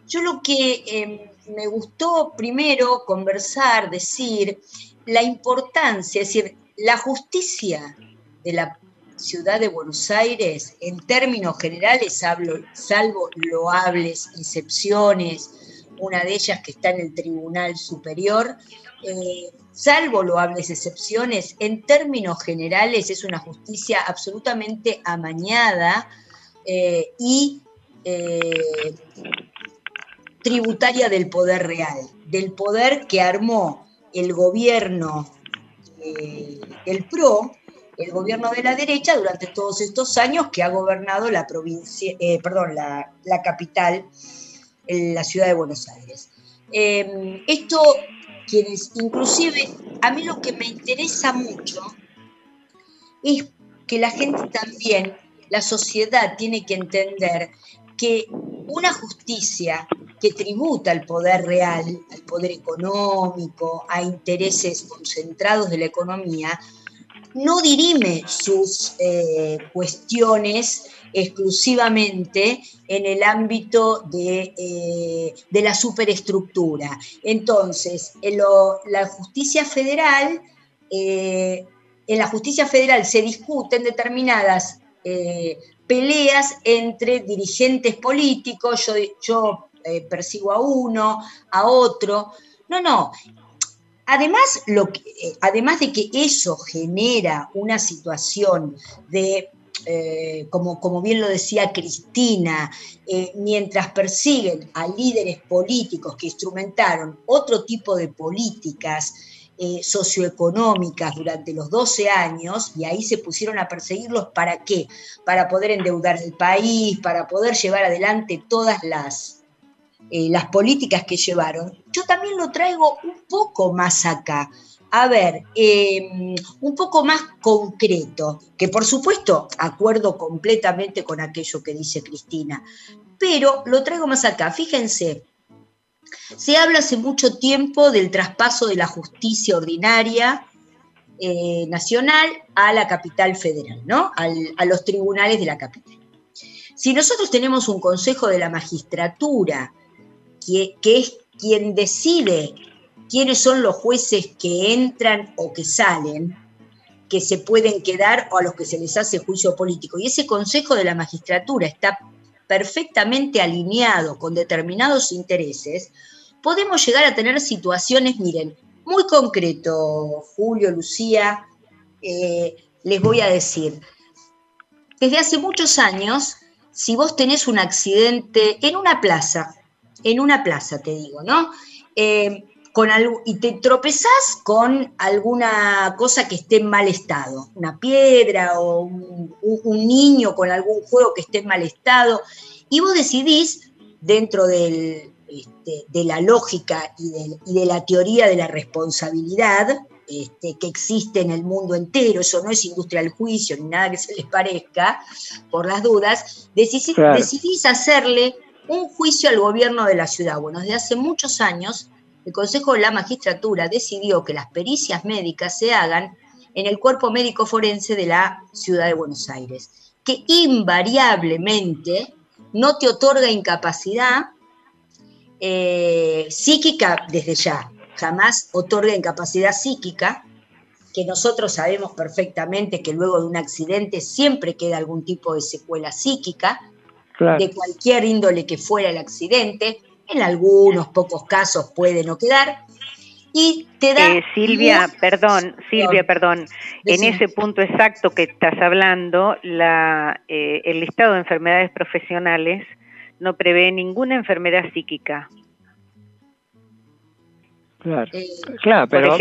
Speaker 5: Yo lo que em, me gustó primero conversar, decir la importancia, es decir, la justicia de la ciudad de Buenos Aires, en términos generales, salvo loables excepciones, una de ellas que está en el Tribunal Superior, eh, salvo loables excepciones, en términos generales es una justicia absolutamente amañada eh, y eh, tributaria del poder real, del poder que armó el gobierno del PRO, el gobierno de la derecha, durante todos estos años que ha gobernado la provincia, perdón, la, capital, la ciudad de Buenos Aires. esto quienes inclusive a mí lo que me interesa mucho es que la gente también, la sociedad tiene que entender que una justicia que tributa al poder real, al poder económico, a intereses concentrados de la economía, no dirime sus eh, cuestiones exclusivamente en el ámbito de, eh, la superestructura. Entonces, en la justicia federal, eh, en la justicia federal se discuten determinadas peleas entre dirigentes políticos, yo, yo persigo a uno, a otro. No, no, Además, lo eh, además de que eso genera una situación de, eh, como, como, bien lo decía Cristina, eh, mientras persiguen a líderes políticos que instrumentaron otro tipo de políticas socioeconómicas durante los 12 años, y ahí se pusieron a perseguirlos, ¿para qué? Para poder endeudar el país, para poder llevar adelante todas las eh, las políticas que llevaron, yo también lo traigo un poco más acá. A ver, em, un poco más concreto, que por supuesto acuerdo completamente con aquello que dice Cristina, pero lo traigo más acá. Fíjense, se habla hace mucho tiempo del traspaso de la justicia ordinaria eh, nacional a la capital federal, ¿no? a los tribunales de la capital. Si nosotros tenemos un consejo de la magistratura que, es quien decide quiénes son los jueces que entran o que salen, que se pueden quedar o a los que se les hace juicio político. Y ese Consejo de la Magistratura está perfectamente alineado con determinados intereses, podemos llegar a tener situaciones, miren, muy concreto, Julio, Lucía, eh, les voy a decir, desde hace muchos años, si vos tenés un accidente en una plaza, en una plaza, te digo, ¿no? Eh, con algo, y te tropezás con alguna cosa que esté en mal estado, una piedra o un, niño con algún juego que esté en mal estado, y vos decidís, dentro del, este, de la lógica y de, la teoría de la responsabilidad, este, que existe en el mundo entero, eso no es industria del juicio ni nada que se les parezca, por las dudas, decidís hacerle un juicio al gobierno de la ciudad. Bueno, desde hace muchos años, el Consejo de la Magistratura decidió que las pericias médicas se hagan en el cuerpo médico forense de la ciudad de Buenos Aires, que invariablemente no te otorga incapacidad eh, psíquica desde ya, jamás otorga incapacidad psíquica, que nosotros sabemos perfectamente que luego de un accidente siempre queda algún tipo de secuela psíquica, de cualquier índole que fuera el accidente. En algunos pocos casos puede no quedar. Y te da.
Speaker 4: Eh, Silvia, perdón, Silvia, perdón. En ese punto exacto que estás hablando, la, eh, el listado de enfermedades profesionales no prevé ninguna enfermedad psíquica.
Speaker 3: Claro, eh, claro pero,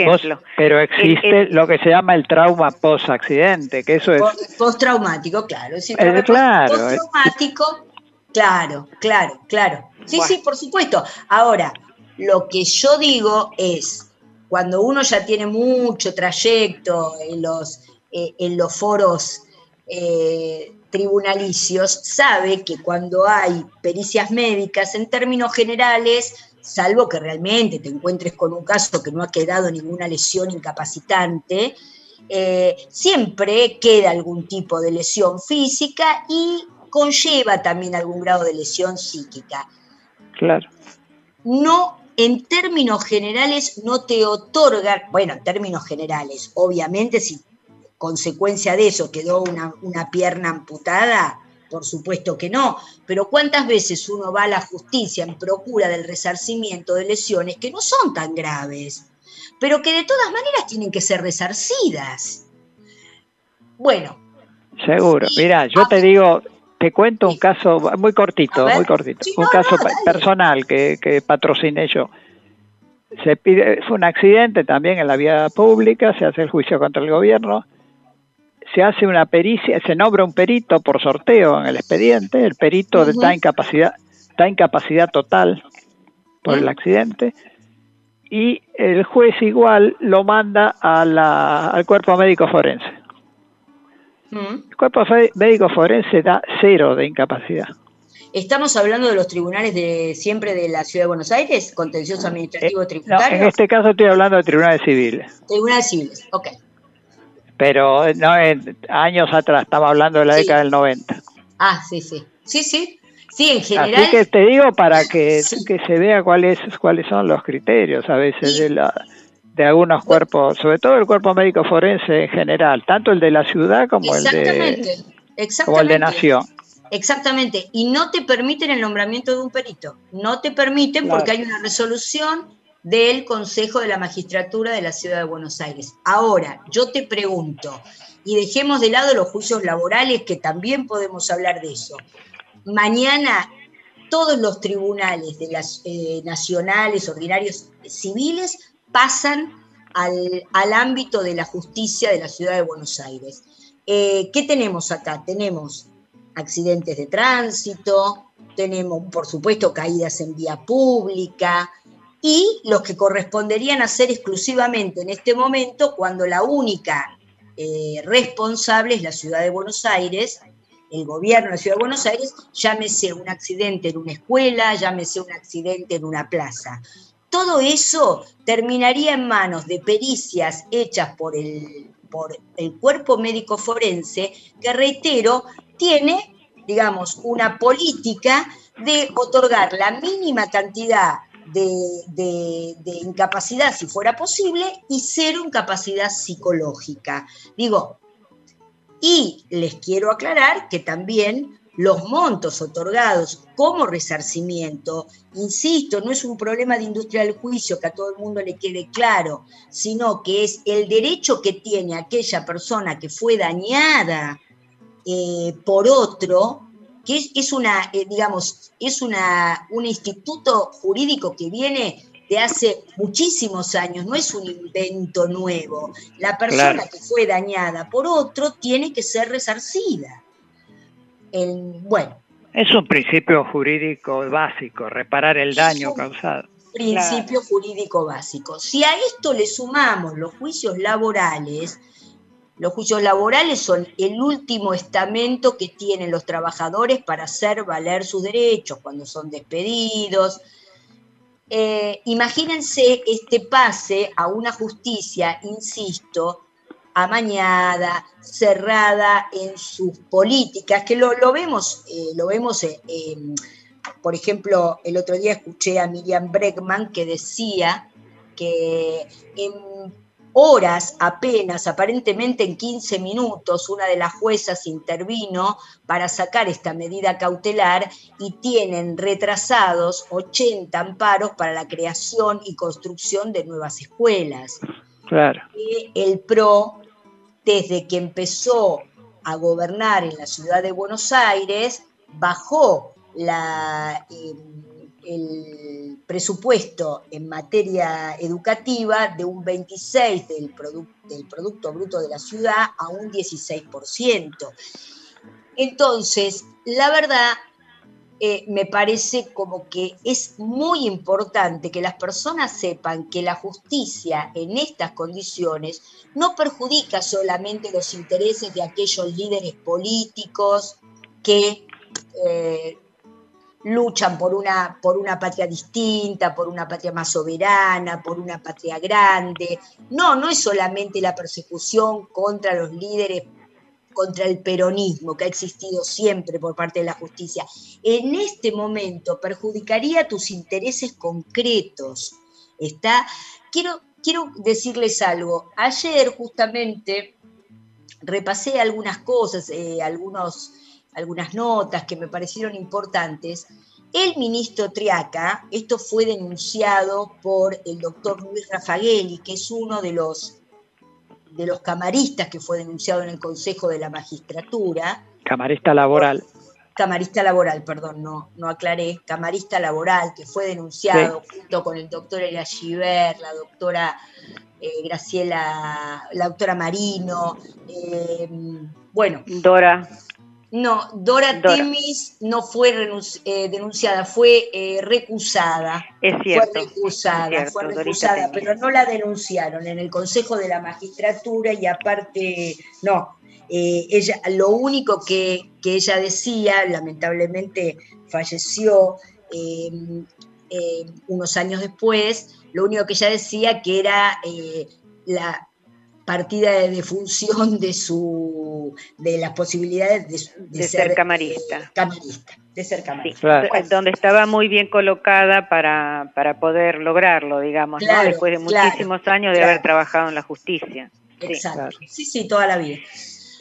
Speaker 3: pero existe lo que se llama el trauma post-accidente, que eso es...
Speaker 5: Post-traumático, claro. claro. Post-traumático Claro, claro, claro. Sí, sí, por supuesto. Ahora, lo que yo digo es, cuando uno ya tiene mucho trayecto en los, eh, en los foros eh, tribunalicios, sabe que cuando hay pericias médicas, en términos generales, salvo que realmente te encuentres con un caso que no ha quedado ninguna lesión incapacitante, eh, siempre queda algún tipo de lesión física y conlleva también algún grado de lesión psíquica.
Speaker 3: Claro.
Speaker 5: No, en términos generales, no te otorga, bueno, en términos generales, obviamente si consecuencia de eso quedó una, una pierna amputada, por supuesto que no, pero ¿cuántas veces uno va a la justicia en procura del resarcimiento de lesiones que no son tan graves, pero que de todas maneras tienen que ser resarcidas? Bueno.
Speaker 3: Seguro. Mira, yo te digo, te cuento un caso muy cortito, muy cortito, un caso personal que, que patrociné yo. Se pide, fue un accidente también en la vía pública, se hace el juicio contra el gobierno, se hace una pericia, se nombra un perito por sorteo en el expediente, el perito está en capacidad, está en capacidad total por el accidente, y el juez igual lo manda a la, al cuerpo médico forense. El cuerpo médico forense da cero de incapacidad.
Speaker 5: ¿Estamos hablando de los tribunales de siempre de la Ciudad de Buenos Aires? ¿Contencioso eh, administrativo tributario?
Speaker 3: en este caso estoy hablando de tribunales civiles.
Speaker 5: Tribunales civiles, ok.
Speaker 3: Pero no, años atrás, estamos hablando de la década del 90.
Speaker 5: Ah, sí, sí. Sí, sí. Sí, en general.
Speaker 3: Así que te digo para que, que se vea cuáles cuáles son los criterios a veces de la de algunos cuerpos, sobre todo el cuerpo médico forense en general, tanto el de la ciudad como el de, como el de nación.
Speaker 5: Exactamente, y no te permiten el nombramiento de un perito, no te permiten porque hay una resolución del Consejo de la Magistratura de la Ciudad de Buenos Aires. Ahora, yo te pregunto, y dejemos de lado los juicios laborales, que también podemos hablar de eso. Mañana todos los tribunales de las eh, nacionales, ordinarios, civiles, pasan al, ámbito de la justicia de la ciudad de Buenos Aires. Eh, ¿Qué tenemos acá? Tenemos accidentes de tránsito, tenemos, por supuesto, caídas en vía pública y los que corresponderían a ser exclusivamente en este momento cuando la única eh, responsable es la ciudad de Buenos Aires, el gobierno de la ciudad de Buenos Aires, llámese un accidente en una escuela, llámese un accidente en una plaza. Todo eso terminaría en manos de pericias hechas por el, por el cuerpo médico forense, que reitero, tiene, digamos, una política de otorgar la mínima cantidad de, incapacidad, si fuera posible, y cero incapacidad psicológica. Digo, y les quiero aclarar que también los montos otorgados como resarcimiento, insisto, no es un problema de industria del juicio que a todo el mundo le quede claro, sino que es el derecho que tiene aquella persona que fue dañada eh, por otro, que es, una, eh, digamos, es una, un instituto jurídico que viene de hace muchísimos años, no es un invento nuevo. La persona que fue dañada por otro tiene que ser resarcida bueno.
Speaker 3: Es un principio jurídico básico, reparar el daño causado.
Speaker 5: Principio jurídico básico. Si a esto le sumamos los juicios laborales, los juicios laborales son el último estamento que tienen los trabajadores para hacer valer sus derechos cuando son despedidos. Eh, imagínense este pase a una justicia, insisto, amañada, cerrada en sus políticas, que lo, vemos, eh, lo vemos eh, por ejemplo, el otro día escuché a Miriam Breckman que decía que en horas apenas, aparentemente en 15 minutos, una de las juezas intervino para sacar esta medida cautelar y tienen retrasados 80 amparos para la creación y construcción de nuevas escuelas.
Speaker 3: Claro.
Speaker 5: el PRO desde que empezó a gobernar en la ciudad de Buenos Aires, bajó em, el presupuesto en materia educativa de un 26% del, del Producto Bruto de la ciudad a un 16%. Entonces, la verdad eh, me parece como que es muy importante que las personas sepan que la justicia en estas condiciones no perjudica solamente los intereses de aquellos líderes políticos que eh, luchan por una, por una patria distinta, por una patria más soberana, por una patria grande. No, no es solamente la persecución contra los líderes contra el peronismo que ha existido siempre por parte de la justicia, en este momento perjudicaría tus intereses concretos. Está, quiero, quiero decirles algo. Ayer justamente repasé algunas cosas, eh, algunos, algunas notas que me parecieron importantes. El ministro Triaca, esto fue denunciado por el doctor Luis Rafagueli, que es uno de los de los camaristas que fue denunciado en el Consejo de la Magistratura.
Speaker 3: Camarista laboral.
Speaker 5: Camarista laboral, perdón, no, no aclaré. Camarista laboral que fue denunciado junto con el doctor Elia Giver, la doctora eh, Graciela, la doctora Marino, eh, bueno.
Speaker 4: Dora.
Speaker 5: No, Dora, Temis no fue eh, denunciada, fue eh, recusada.
Speaker 4: Es cierto.
Speaker 5: Fue recusada, fue recusada, pero no la denunciaron en el Consejo de la Magistratura y aparte, no. Eh, ella, lo único que, que, ella decía, lamentablemente falleció unos años después, lo único que ella decía que era la partida de defunción de su de las posibilidades de,
Speaker 4: ser, camarista.
Speaker 5: Eh, camarista, de ser camarista.
Speaker 4: Donde estaba muy bien colocada para, para poder lograrlo, digamos, ¿no? después de muchísimos años de haber trabajado en la justicia.
Speaker 5: Exacto. Sí, sí, toda la vida.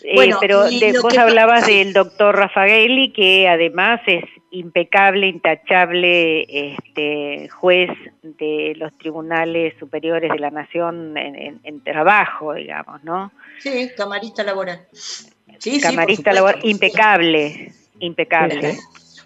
Speaker 4: Eh, bueno, pero vos hablabas del doctor Rafaeli, que además es impecable, intachable este, juez de los tribunales superiores de la nación en, trabajo, digamos, ¿no?
Speaker 5: Sí, camarista laboral.
Speaker 4: Sí, camarista laboral, impecable, impecable.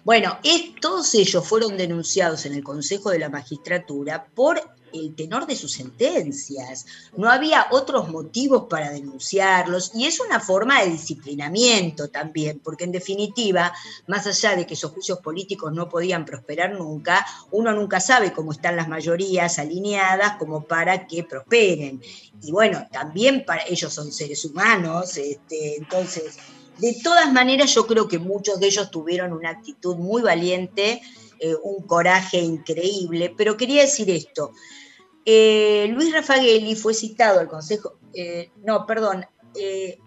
Speaker 5: Bueno, todos ellos fueron denunciados en el Consejo de la Magistratura por el tenor de sus sentencias. No había otros motivos para denunciarlos y es una forma de disciplinamiento también, porque en definitiva, más allá de que esos juicios políticos no podían prosperar nunca, uno nunca sabe cómo están las mayorías alineadas como para que prosperen. Y bueno, también para ellos son seres humanos, este, entonces, de todas maneras yo creo que muchos de ellos tuvieron una actitud muy valiente, eh, un coraje increíble, pero quería decir esto, eh, Luis Rafagelli fue citado al Consejo, eh, no, perdón, eh,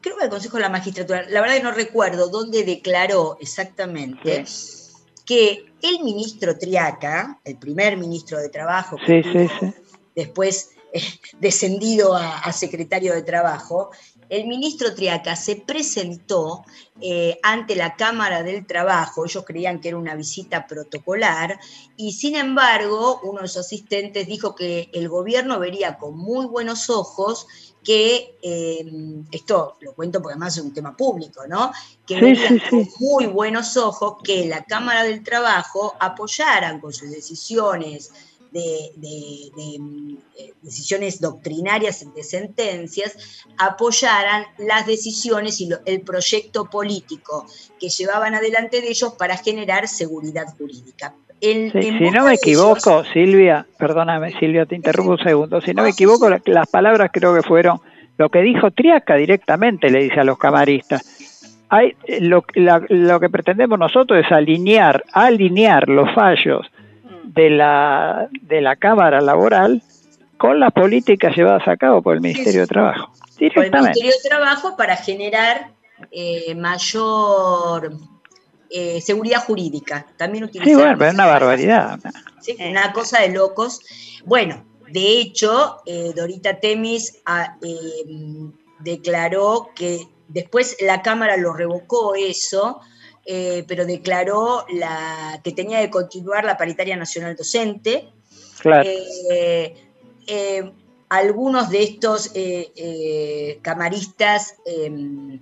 Speaker 5: creo que al Consejo de la Magistratura, la verdad que no recuerdo dónde declaró exactamente que el ministro Triaca, el primer ministro de Trabajo, después descendido a, secretario de Trabajo, el ministro Triaca se presentó eh, ante la Cámara del Trabajo, ellos creían que era una visita protocolar, y sin embargo uno de sus asistentes dijo que el gobierno vería con muy buenos ojos que, eh, esto lo cuento porque además es un tema público, ¿no? Que vería con muy buenos ojos que la Cámara del Trabajo apoyaran con sus decisiones de, eh, decisiones doctrinarias de sentencias apoyaran las decisiones y el proyecto político que llevaban adelante de ellos para generar seguridad jurídica.
Speaker 3: si no me equivoco, Silvia, perdóname Silvia, te interrumpo un segundo, si no, me equivoco, las palabras creo que fueron lo que dijo Triaca directamente, le dice a los camaristas. Hay, lo, lo que pretendemos nosotros es alinear, alinear los fallos de la, de la Cámara Laboral con las políticas llevadas a cabo por el Ministerio de Trabajo.
Speaker 5: Directamente. Por el Ministerio de Trabajo para generar eh, mayor eh, seguridad jurídica. También
Speaker 3: Sí, bueno, es una barbaridad.
Speaker 5: Sí, una cosa de locos. Bueno, de hecho, eh, Dorita Temis ah, declaró que después la Cámara lo revocó eso eh, pero declaró la, que tenía que continuar la paritaria nacional docente. Eh, eh, algunos de estos camaristas em,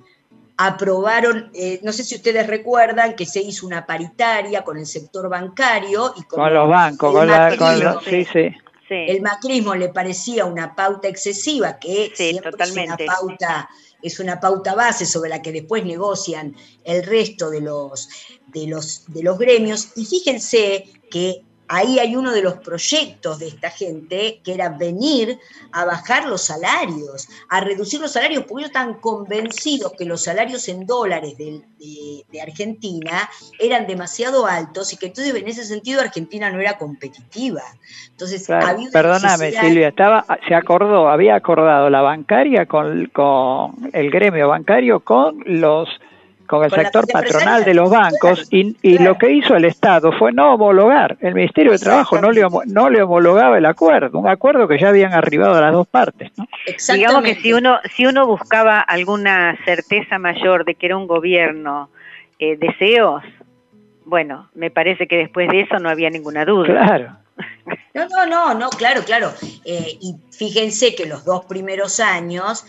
Speaker 5: aprobaron, no sé si ustedes recuerdan que se hizo una paritaria con el sector bancario y
Speaker 3: con, los bancos, con, la, sí, sí.
Speaker 5: el macrismo le parecía una pauta excesiva, que siempre es una pauta es una pauta base sobre la que después negocian el resto de los, de los, de los gremios. Y fíjense que ahí hay uno de los proyectos de esta gente que era venir a bajar los salarios, a reducir los salarios, porque ellos están convencidos que los salarios en dólares de, Argentina eran demasiado altos y que entonces en ese sentido Argentina no era competitiva. Entonces,
Speaker 3: perdóname Silvia, estaba, se acordó, había acordado la bancaria con, con el gremio bancario con los con el sector patronal de los bancos y, lo que hizo el Estado fue no homologar. El Ministerio de Trabajo no le, no le homologaba el acuerdo, un acuerdo que ya habían arribado a las dos partes. ¿no?
Speaker 4: Digamos que si uno, si uno buscaba alguna certeza mayor de que era un gobierno eh, deseos, bueno, me parece que después de eso no había ninguna duda.
Speaker 3: Claro.
Speaker 5: No, no, no, no, claro, claro. Eh, y fíjense que los dos primeros años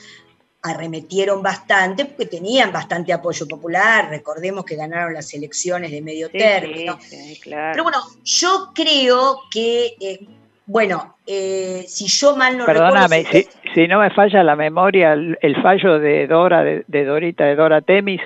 Speaker 5: arremetieron bastante porque tenían bastante apoyo popular, recordemos que ganaron las elecciones de medio término. Pero bueno, yo creo que, eh, bueno, eh, si yo mal no
Speaker 3: Perdóname, si, si, no me falla la memoria, el, fallo de Dora, de, de, Dorita, de Dora Temis,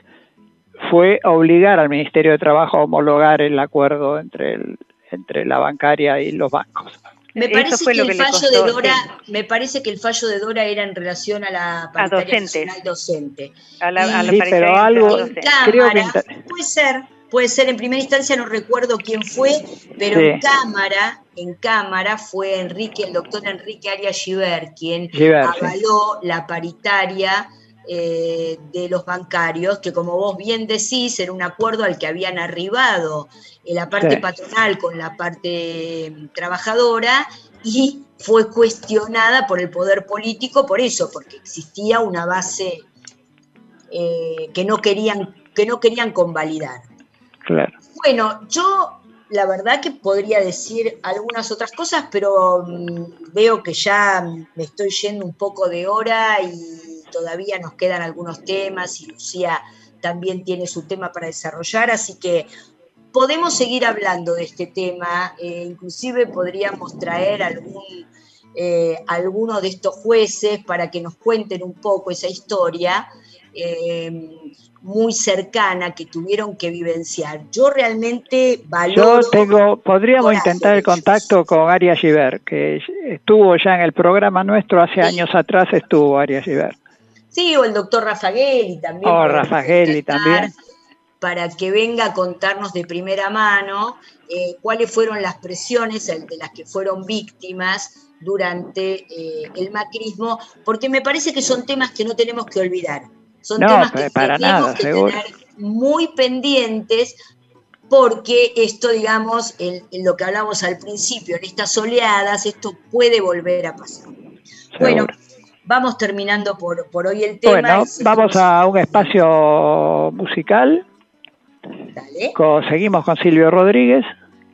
Speaker 3: fue obligar al Ministerio de Trabajo a homologar el acuerdo entre, el, entre la bancaria y los bancos.
Speaker 5: Me parece que el fallo de Dora, me parece que el fallo de Dora era en relación a la
Speaker 4: paritaria nacional
Speaker 5: docente.
Speaker 4: A la,
Speaker 5: sí,
Speaker 3: pero algo
Speaker 5: Cámara, puede ser, puede ser, en primera instancia no recuerdo quién fue, pero en Cámara, en Cámara fue Enrique, el doctor Enrique Arias Giver, quien avaló la paritaria eh, de los bancarios, que como vos bien decís, era un acuerdo al que habían arribado la parte patronal con la parte mm, trabajadora y fue cuestionada por el poder político por eso, porque existía una base eh, que, no querían, que no querían convalidar. Bueno, yo la verdad que podría decir algunas otras cosas, pero mm, veo que ya me estoy yendo un poco de hora y todavía nos quedan algunos temas y Lucía también tiene su tema para desarrollar, así que podemos seguir hablando de este tema, eh, inclusive podríamos traer algún, eh, alguno de estos jueces para que nos cuenten un poco esa historia eh, muy cercana que tuvieron que vivenciar. Yo realmente valoro...
Speaker 3: Yo tengo, podríamos intentar el contacto con Arias Giver, que estuvo ya en el programa nuestro hace años atrás, estuvo Arias Giver.
Speaker 5: Sí, o el doctor Rafagueli también.
Speaker 3: Oh, Rafagueli también
Speaker 5: para que venga a contarnos de primera mano eh, cuáles fueron las presiones de las que fueron víctimas durante eh, el macrismo, porque me parece que son temas que no tenemos que olvidar. Son temas que tenemos que tener muy pendientes porque esto, digamos, en, lo que hablamos al principio, en estas oleadas, esto puede volver a pasar. Bueno, vamos terminando por, por hoy el tema.
Speaker 3: Bueno, vamos a un espacio musical seguimos con Silvio Rodríguez.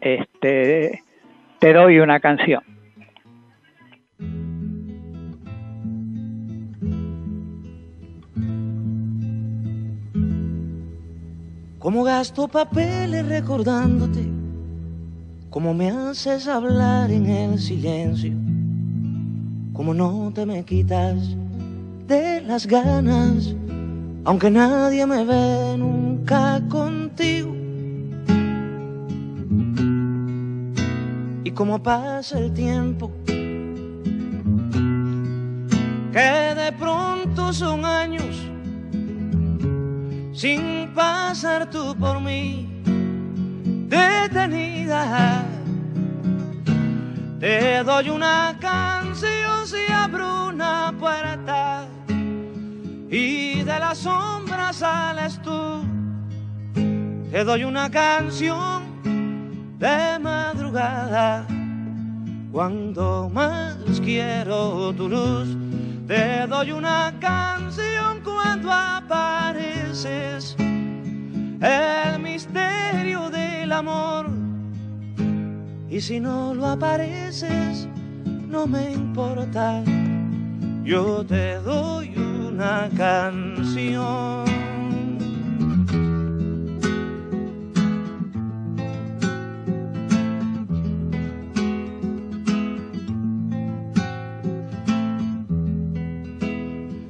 Speaker 3: Este, te doy una canción.
Speaker 6: Como gasto papeles recordándote, como me haces hablar en el silencio, como no te me quitas de las ganas aunque nadie me ve nunca contigo. Y como pasa el tiempo, que de pronto son años sin pasar tú por mí detenida. Te doy una canción si abro una puerta y de la sombra sales tú. Te doy una canción de madrugada cuando más quiero tu luz. Te doy una canción cuando apareces, el misterio del amor. Y si no lo apareces, no me importa. Yo te doy una canción.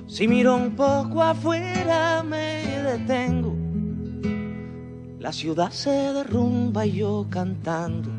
Speaker 6: Si miro un poco afuera me detengo. La ciudad se derrumba y yo cantando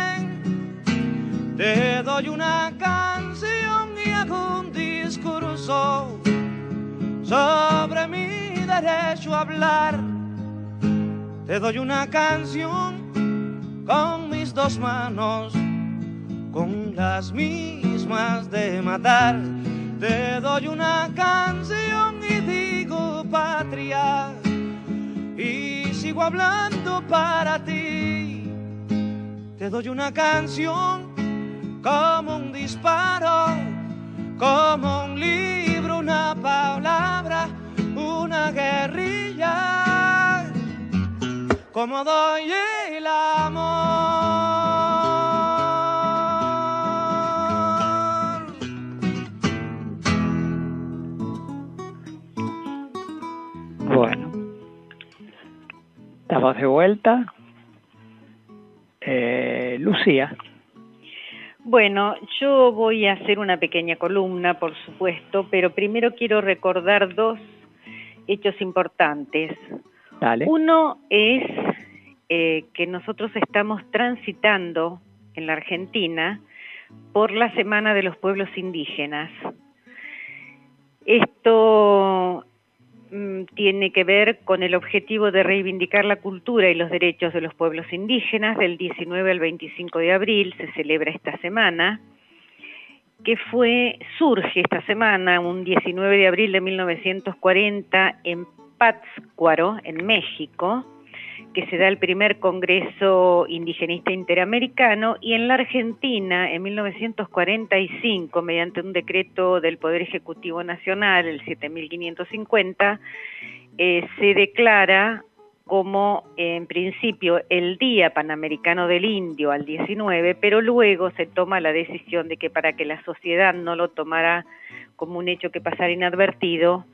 Speaker 6: Te doy una canción y hago un discurso sobre mi derecho a hablar. Te doy una canción con mis dos manos, con las mismas de matar. Te doy una canción y digo patria, y sigo hablando para ti. Te doy una canción como un disparo, como un libro, una palabra, una guerrilla, como doy el amor.
Speaker 3: Bueno, estamos de vuelta. Eh, Lucía.
Speaker 4: Bueno, yo voy a hacer una pequeña columna, por supuesto, pero primero quiero recordar dos hechos importantes.
Speaker 3: Dale.
Speaker 4: Uno es eh, que nosotros estamos transitando en la Argentina por la Semana de los Pueblos Indígenas. Esto mm, tiene que ver con el objetivo de reivindicar la cultura y los derechos de los pueblos indígenas. Del 19 al 25 de abril se celebra esta semana, que fue, surge esta semana, un 19 de abril de 1940, en Pátzcuaro, en México, que se da el primer Congreso Indigenista Interamericano, y en la Argentina, en 1945, mediante un decreto del Poder Ejecutivo Nacional, el 7550, eh, se declara como en principio el Día Panamericano del Indio al 19, pero luego se toma la decisión de que para que la sociedad no lo tomara como un hecho que pasara inadvertido,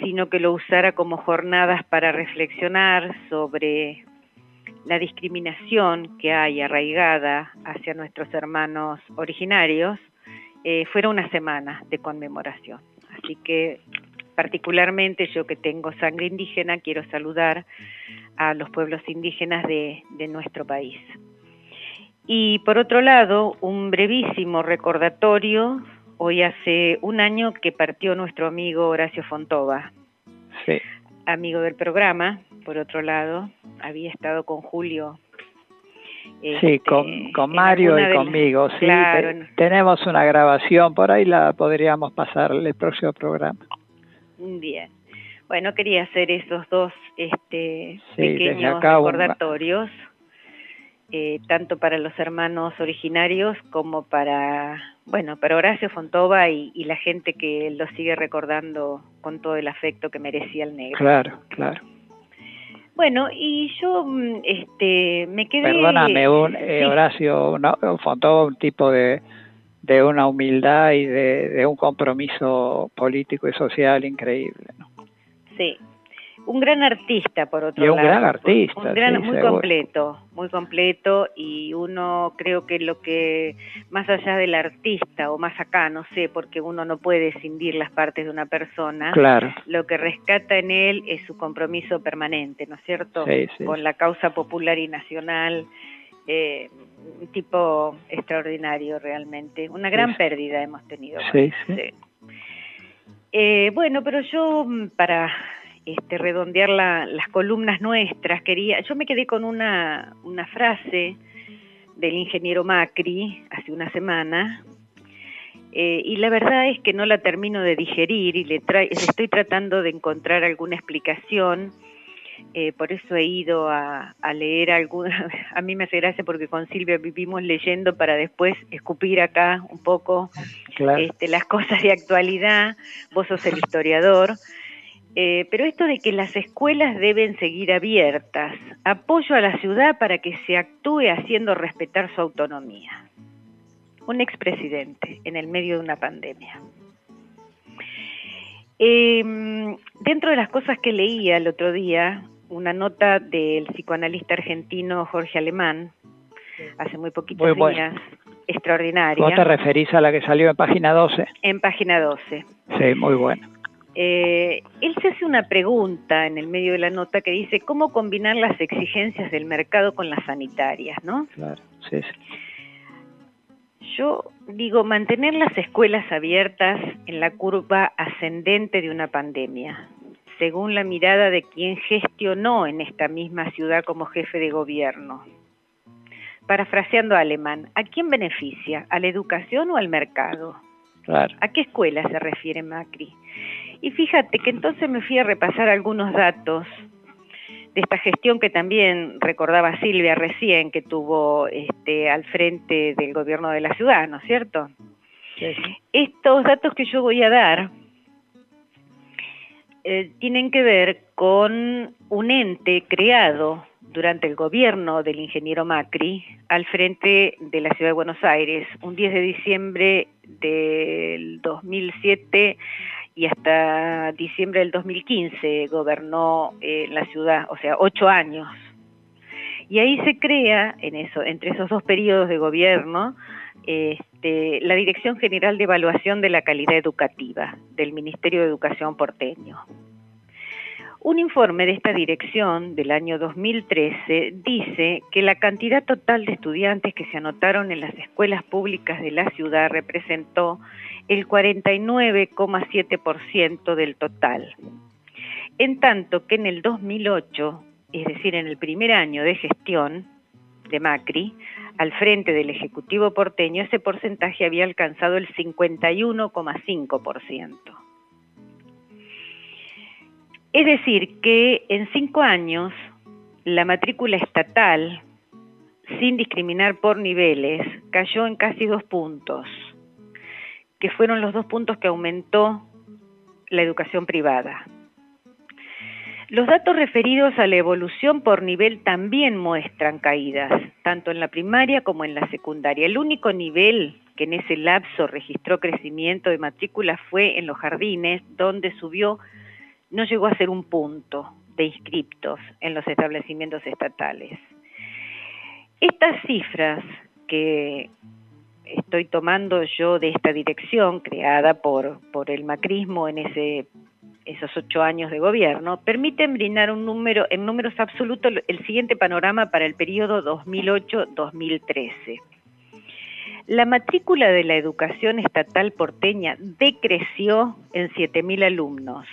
Speaker 4: sino que lo usara como jornadas para reflexionar sobre la discriminación que hay arraigada hacia nuestros hermanos originarios, eh, fuera una semana de conmemoración. Así que particularmente yo que tengo sangre indígena, quiero saludar a los pueblos indígenas de, de nuestro país. Y por otro lado, un brevísimo recordatorio Hoy hace un año que partió nuestro amigo Horacio Fontova,
Speaker 3: Sí.
Speaker 4: amigo del programa, por otro lado, había estado con Julio.
Speaker 3: Sí,
Speaker 4: este,
Speaker 3: con, Mario y conmigo, sí.
Speaker 4: claro,
Speaker 3: te-
Speaker 4: en-
Speaker 3: tenemos una grabación por ahí, la podríamos pasar el próximo programa.
Speaker 4: Bien. Bueno, quería hacer esos dos este,
Speaker 3: Sí,
Speaker 4: pequeños
Speaker 3: un-
Speaker 4: recordatorios, eh, tanto para los hermanos originarios como para, bueno, para Horacio Fontova y, y la gente que lo sigue recordando con todo el afecto que merecía el negro.
Speaker 3: Claro, claro.
Speaker 4: Bueno, y yo mm, este, me quedé...
Speaker 3: Perdóname, un, eh. Horacio, una- un Fontova, un tipo de, de una humildad y de, de un compromiso político y social increíble. ¿no?
Speaker 4: Sí, un gran artista por otro
Speaker 3: Y un
Speaker 4: lado.
Speaker 3: gran artista,
Speaker 4: Un gran,
Speaker 3: sí,
Speaker 4: muy
Speaker 3: seguro.
Speaker 4: completo, muy completo y uno creo que lo que más allá del artista o más acá, no sé, porque uno no puede escindir las partes de una persona.
Speaker 3: Claro.
Speaker 4: Lo que rescata en él es su compromiso permanente, ¿no es cierto?
Speaker 3: Sí, sí.
Speaker 4: Con la causa popular y nacional. Eh, un tipo extraordinario realmente. Una gran pérdida hemos tenido.
Speaker 3: sí. sí.
Speaker 4: Eh, bueno, pero yo mm, para este, redondear la- las columnas nuestras quería, yo me quedé con una, una frase del ingeniero Macri hace una semana eh, y la verdad es que no la termino de digerir y le, tra- le estoy tratando de encontrar alguna explicación. eh, por eso he ido a, a leer alguna, a mí me hace gracia porque con Silvia vivimos leyendo para después escupir acá un poco
Speaker 3: Claro.
Speaker 4: este, las cosas de actualidad, vos sos el historiador, Eh, pero esto de que las escuelas deben seguir abiertas, apoyo a la ciudad para que se actúe haciendo respetar su autonomía. Un expresidente en el medio de una pandemia. Em, dentro de las cosas que leía el otro día, una nota del psicoanalista argentino Jorge Alemán, hace muy poquitos días, extraordinaria.
Speaker 3: ¿Vos te referís a la que salió en página 12?
Speaker 4: En página 12.
Speaker 3: Sí, muy bueno.
Speaker 4: Eh, él se hace una pregunta en el medio de la nota que dice cómo combinar las exigencias del mercado con las sanitarias, ¿no?
Speaker 3: Claro, sí, sí.
Speaker 4: Yo digo, mantener las escuelas abiertas en la curva ascendente de una pandemia, según la mirada de quien gestionó en esta misma ciudad como jefe de gobierno. Parafraseando alemán, ¿a quién beneficia? ¿A la educación o al mercado?
Speaker 3: Claro.
Speaker 4: ¿A qué escuela se refiere Macri? Y fíjate que entonces me fui a repasar algunos datos de esta gestión que también recordaba Silvia recién, que tuvo este, al frente del gobierno de la ciudad, ¿no es cierto? Estos datos que yo voy a dar eh, tienen que ver con un ente creado durante el gobierno del ingeniero Macri al frente de la ciudad de Buenos Aires, un 10 de diciembre del 2007 y hasta diciembre del 2015 gobernó eh, la ciudad, o sea, ocho años. Y ahí se crea, en eso, entre esos dos periodos de gobierno, este, la Dirección General de Evaluación de la Calidad Educativa del Ministerio de Educación porteño. Un informe de esta dirección del año 2013 dice que la cantidad total de estudiantes que se anotaron en las escuelas públicas de la ciudad representó el 49,7% del total. En tanto que en el 2008, es decir, en el primer año de gestión de Macri, al frente del Ejecutivo porteño, ese porcentaje había alcanzado el 51,5%. Es decir, que en cinco años la matrícula estatal, sin discriminar por niveles, cayó en casi dos puntos que fueron los dos puntos que aumentó la educación privada. Los datos referidos a la evolución por nivel también muestran caídas, tanto en la primaria como en la secundaria. El único nivel que en ese lapso registró crecimiento de matrícula fue en los jardines, donde subió, no llegó a ser un punto de inscriptos en los establecimientos estatales. Estas cifras que estoy tomando yo de esta dirección creada por, por el macrismo en ese, esos ocho años de gobierno, permiten brindar un número, en números absolutos el siguiente panorama para el periodo 2008-2013. La matrícula de la educación estatal porteña decreció en 7.000 alumnos.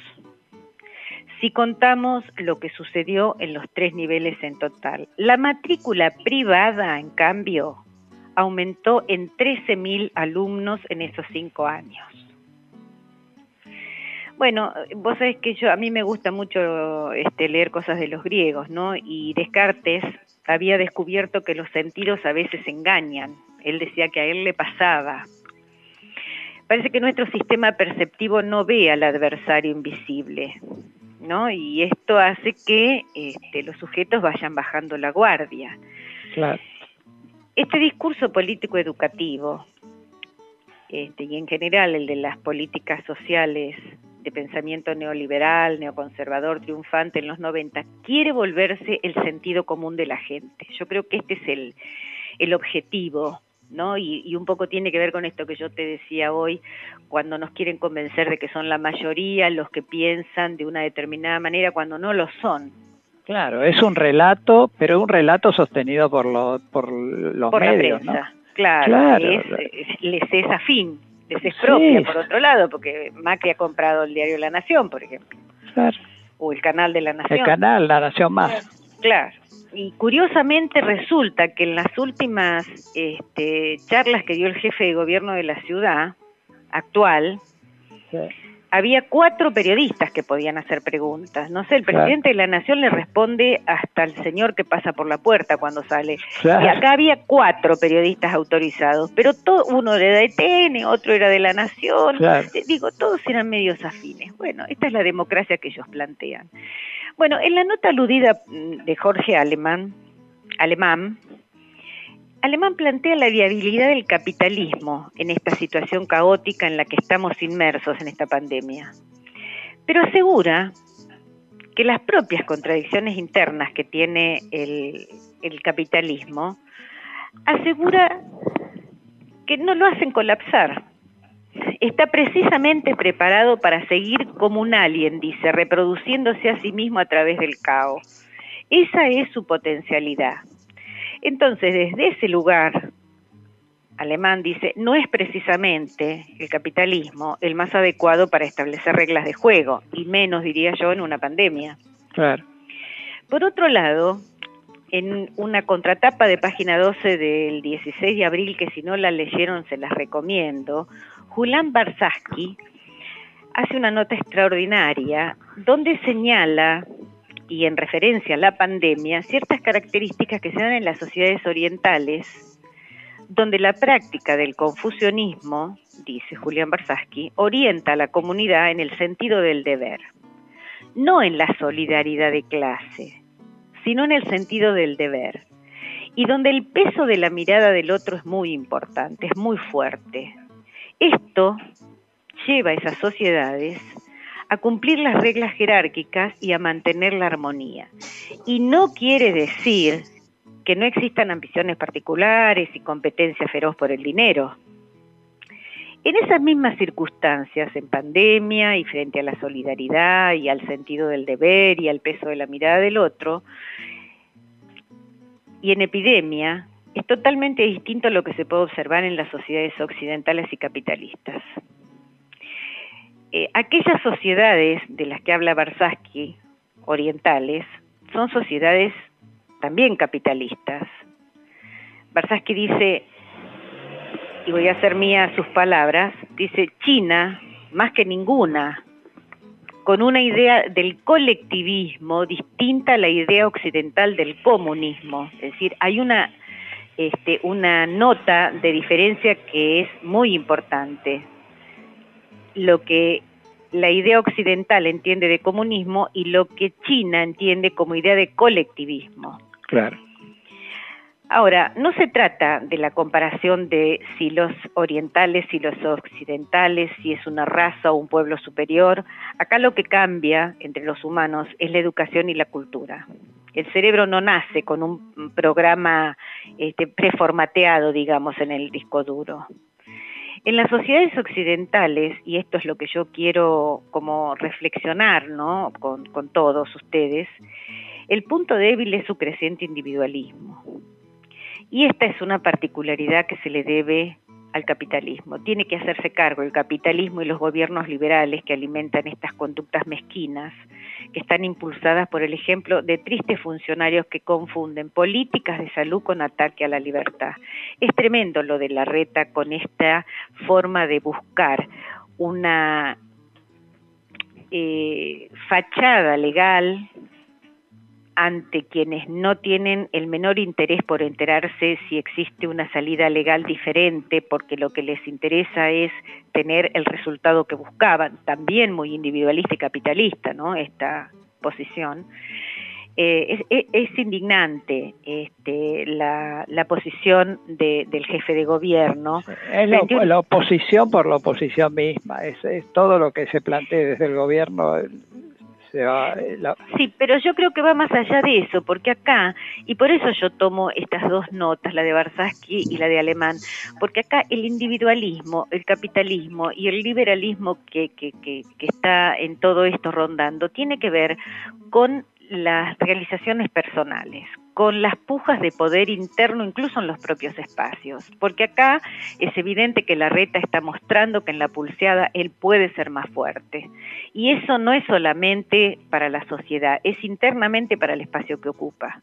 Speaker 4: Si contamos lo que sucedió en los tres niveles en total. La matrícula privada, en cambio, aumentó en 13.000 alumnos en esos cinco años. Bueno, vos sabés que yo a mí me gusta mucho este, leer cosas de los griegos, ¿no? Y Descartes había descubierto que los sentidos a veces engañan. Él decía que a él le pasaba. Parece que nuestro sistema perceptivo no ve al adversario invisible, ¿no? Y esto hace que este, los sujetos vayan bajando la guardia.
Speaker 3: Claro.
Speaker 4: Este discurso político educativo este, y en general el de las políticas sociales de pensamiento neoliberal, neoconservador, triunfante en los 90, quiere volverse el sentido común de la gente. Yo creo que este es el, objetivo, ¿no? Y, y, un poco tiene que ver con esto que yo te decía hoy, cuando nos quieren convencer de que son la mayoría los que piensan de una determinada manera cuando no lo son.
Speaker 3: Claro, es un relato, pero un relato sostenido por, lo, por los
Speaker 4: por
Speaker 3: medios,
Speaker 4: la prensa. Claro, les es afín, les es propia, por otro lado, porque Macri ha comprado el diario La Nación, por ejemplo.
Speaker 3: Claro.
Speaker 4: O el canal de La Nación.
Speaker 3: El canal La Nación Más.
Speaker 4: Claro. Y curiosamente resulta que en las últimas este, charlas que dio el jefe de gobierno de la ciudad actual, había cuatro periodistas que podían hacer preguntas. No sé, el presidente de la Nación le responde hasta el señor que pasa por la puerta cuando sale. Y acá había cuatro periodistas autorizados, pero todo, uno era de TN, otro era de la Nación. Eh, digo, todos eran medios afines. Bueno, esta es la democracia que ellos plantean. Bueno, en la nota aludida mm, de Jorge Alemán, Alemán, Alemán plantea la viabilidad del capitalismo en esta situación caótica en la que estamos inmersos en esta pandemia, pero asegura que las propias contradicciones internas que tiene el, capitalismo asegura que no lo hacen colapsar. Está precisamente preparado para seguir como un alien, dice, reproduciéndose a sí mismo a través del caos. Esa es su potencialidad. Entonces, desde ese lugar, Alemán dice, no es precisamente el capitalismo el más adecuado para establecer reglas de juego, y menos, diría yo, en una pandemia.
Speaker 3: Claro.
Speaker 4: Por otro lado, en una contratapa de página 12 del 16 de abril, que si no la leyeron se las recomiendo, Julián Barsaski hace una nota extraordinaria donde señala y en referencia a la pandemia ciertas características que se dan en las sociedades orientales, donde la práctica del confucianismo, dice Julián Barsaski, orienta a la comunidad en el sentido del deber, no en la solidaridad de clase, sino en el sentido del deber, y donde el peso de la mirada del otro es muy importante, es muy fuerte. Esto lleva a esas sociedades a cumplir las reglas jerárquicas y a mantener la armonía. Y no quiere decir que no existan ambiciones particulares y competencia feroz por el dinero. En esas mismas circunstancias, en pandemia y frente a la solidaridad y al sentido del deber y al peso de la mirada del otro, y en epidemia, es totalmente distinto a lo que se puede observar en las sociedades occidentales y capitalistas. Eh, aquellas sociedades de las que habla Barsaski, orientales, son sociedades también capitalistas. Barsaski dice, y voy a hacer mía sus palabras, dice, China, más que ninguna, con una idea del colectivismo distinta a la idea occidental del comunismo. Es decir, hay una, este, una nota de diferencia que es muy importante lo que la idea occidental entiende de comunismo y lo que China entiende como idea de colectivismo.
Speaker 3: Claro.
Speaker 4: Ahora, no se trata de la comparación de si los orientales y los occidentales, si es una raza o un pueblo superior. Acá lo que cambia entre los humanos es la educación y la cultura. El cerebro no nace con un programa este, preformateado, digamos, en el disco duro. En las sociedades occidentales, y esto es lo que yo quiero como reflexionar ¿no? con, con todos ustedes, el punto débil es su creciente individualismo. Y esta es una particularidad que se le debe al capitalismo. Tiene que hacerse cargo el capitalismo y los gobiernos liberales que alimentan estas conductas mezquinas, que están impulsadas por el ejemplo de tristes funcionarios que confunden políticas de salud con ataque a la libertad. Es tremendo lo de la reta con esta forma de buscar una eh, fachada legal ante quienes no tienen el menor interés por enterarse si existe una salida legal diferente, porque lo que les interesa es tener el resultado que buscaban, también muy individualista y capitalista, ¿no? Esta posición. Eh, es, indignante este, la, posición del jefe de gobierno.
Speaker 3: Es la, oposición por la oposición misma, es, es todo lo que se plantea desde el gobierno eh,
Speaker 4: sí, pero yo creo que va más allá de eso, porque acá, y por eso yo tomo estas dos notas, la de Barsaski y la de Alemán, porque acá el individualismo, el capitalismo y el liberalismo que, que, que, que está en todo esto rondando tiene que ver con las realizaciones personales, con las pujas de poder interno incluso en los propios espacios, porque acá es evidente que la reta está mostrando que en la pulseada él puede ser más fuerte. Y eso no es solamente para la sociedad, es internamente para el espacio que ocupa.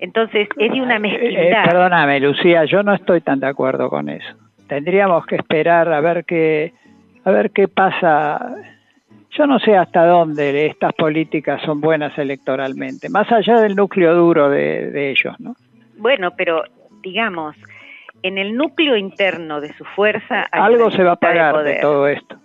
Speaker 4: Entonces, es de una eh, eh, mezquindad.
Speaker 3: perdóname, Lucía, yo no estoy tan de acuerdo con eso. Tendríamos que esperar a ver qué a ver qué pasa. Yo no sé hasta dónde estas políticas son buenas electoralmente, más allá del núcleo duro de, ellos, ¿no?
Speaker 4: Bueno, pero digamos, en el núcleo interno de su fuerza...
Speaker 3: Algo se va a pagar de, todo esto.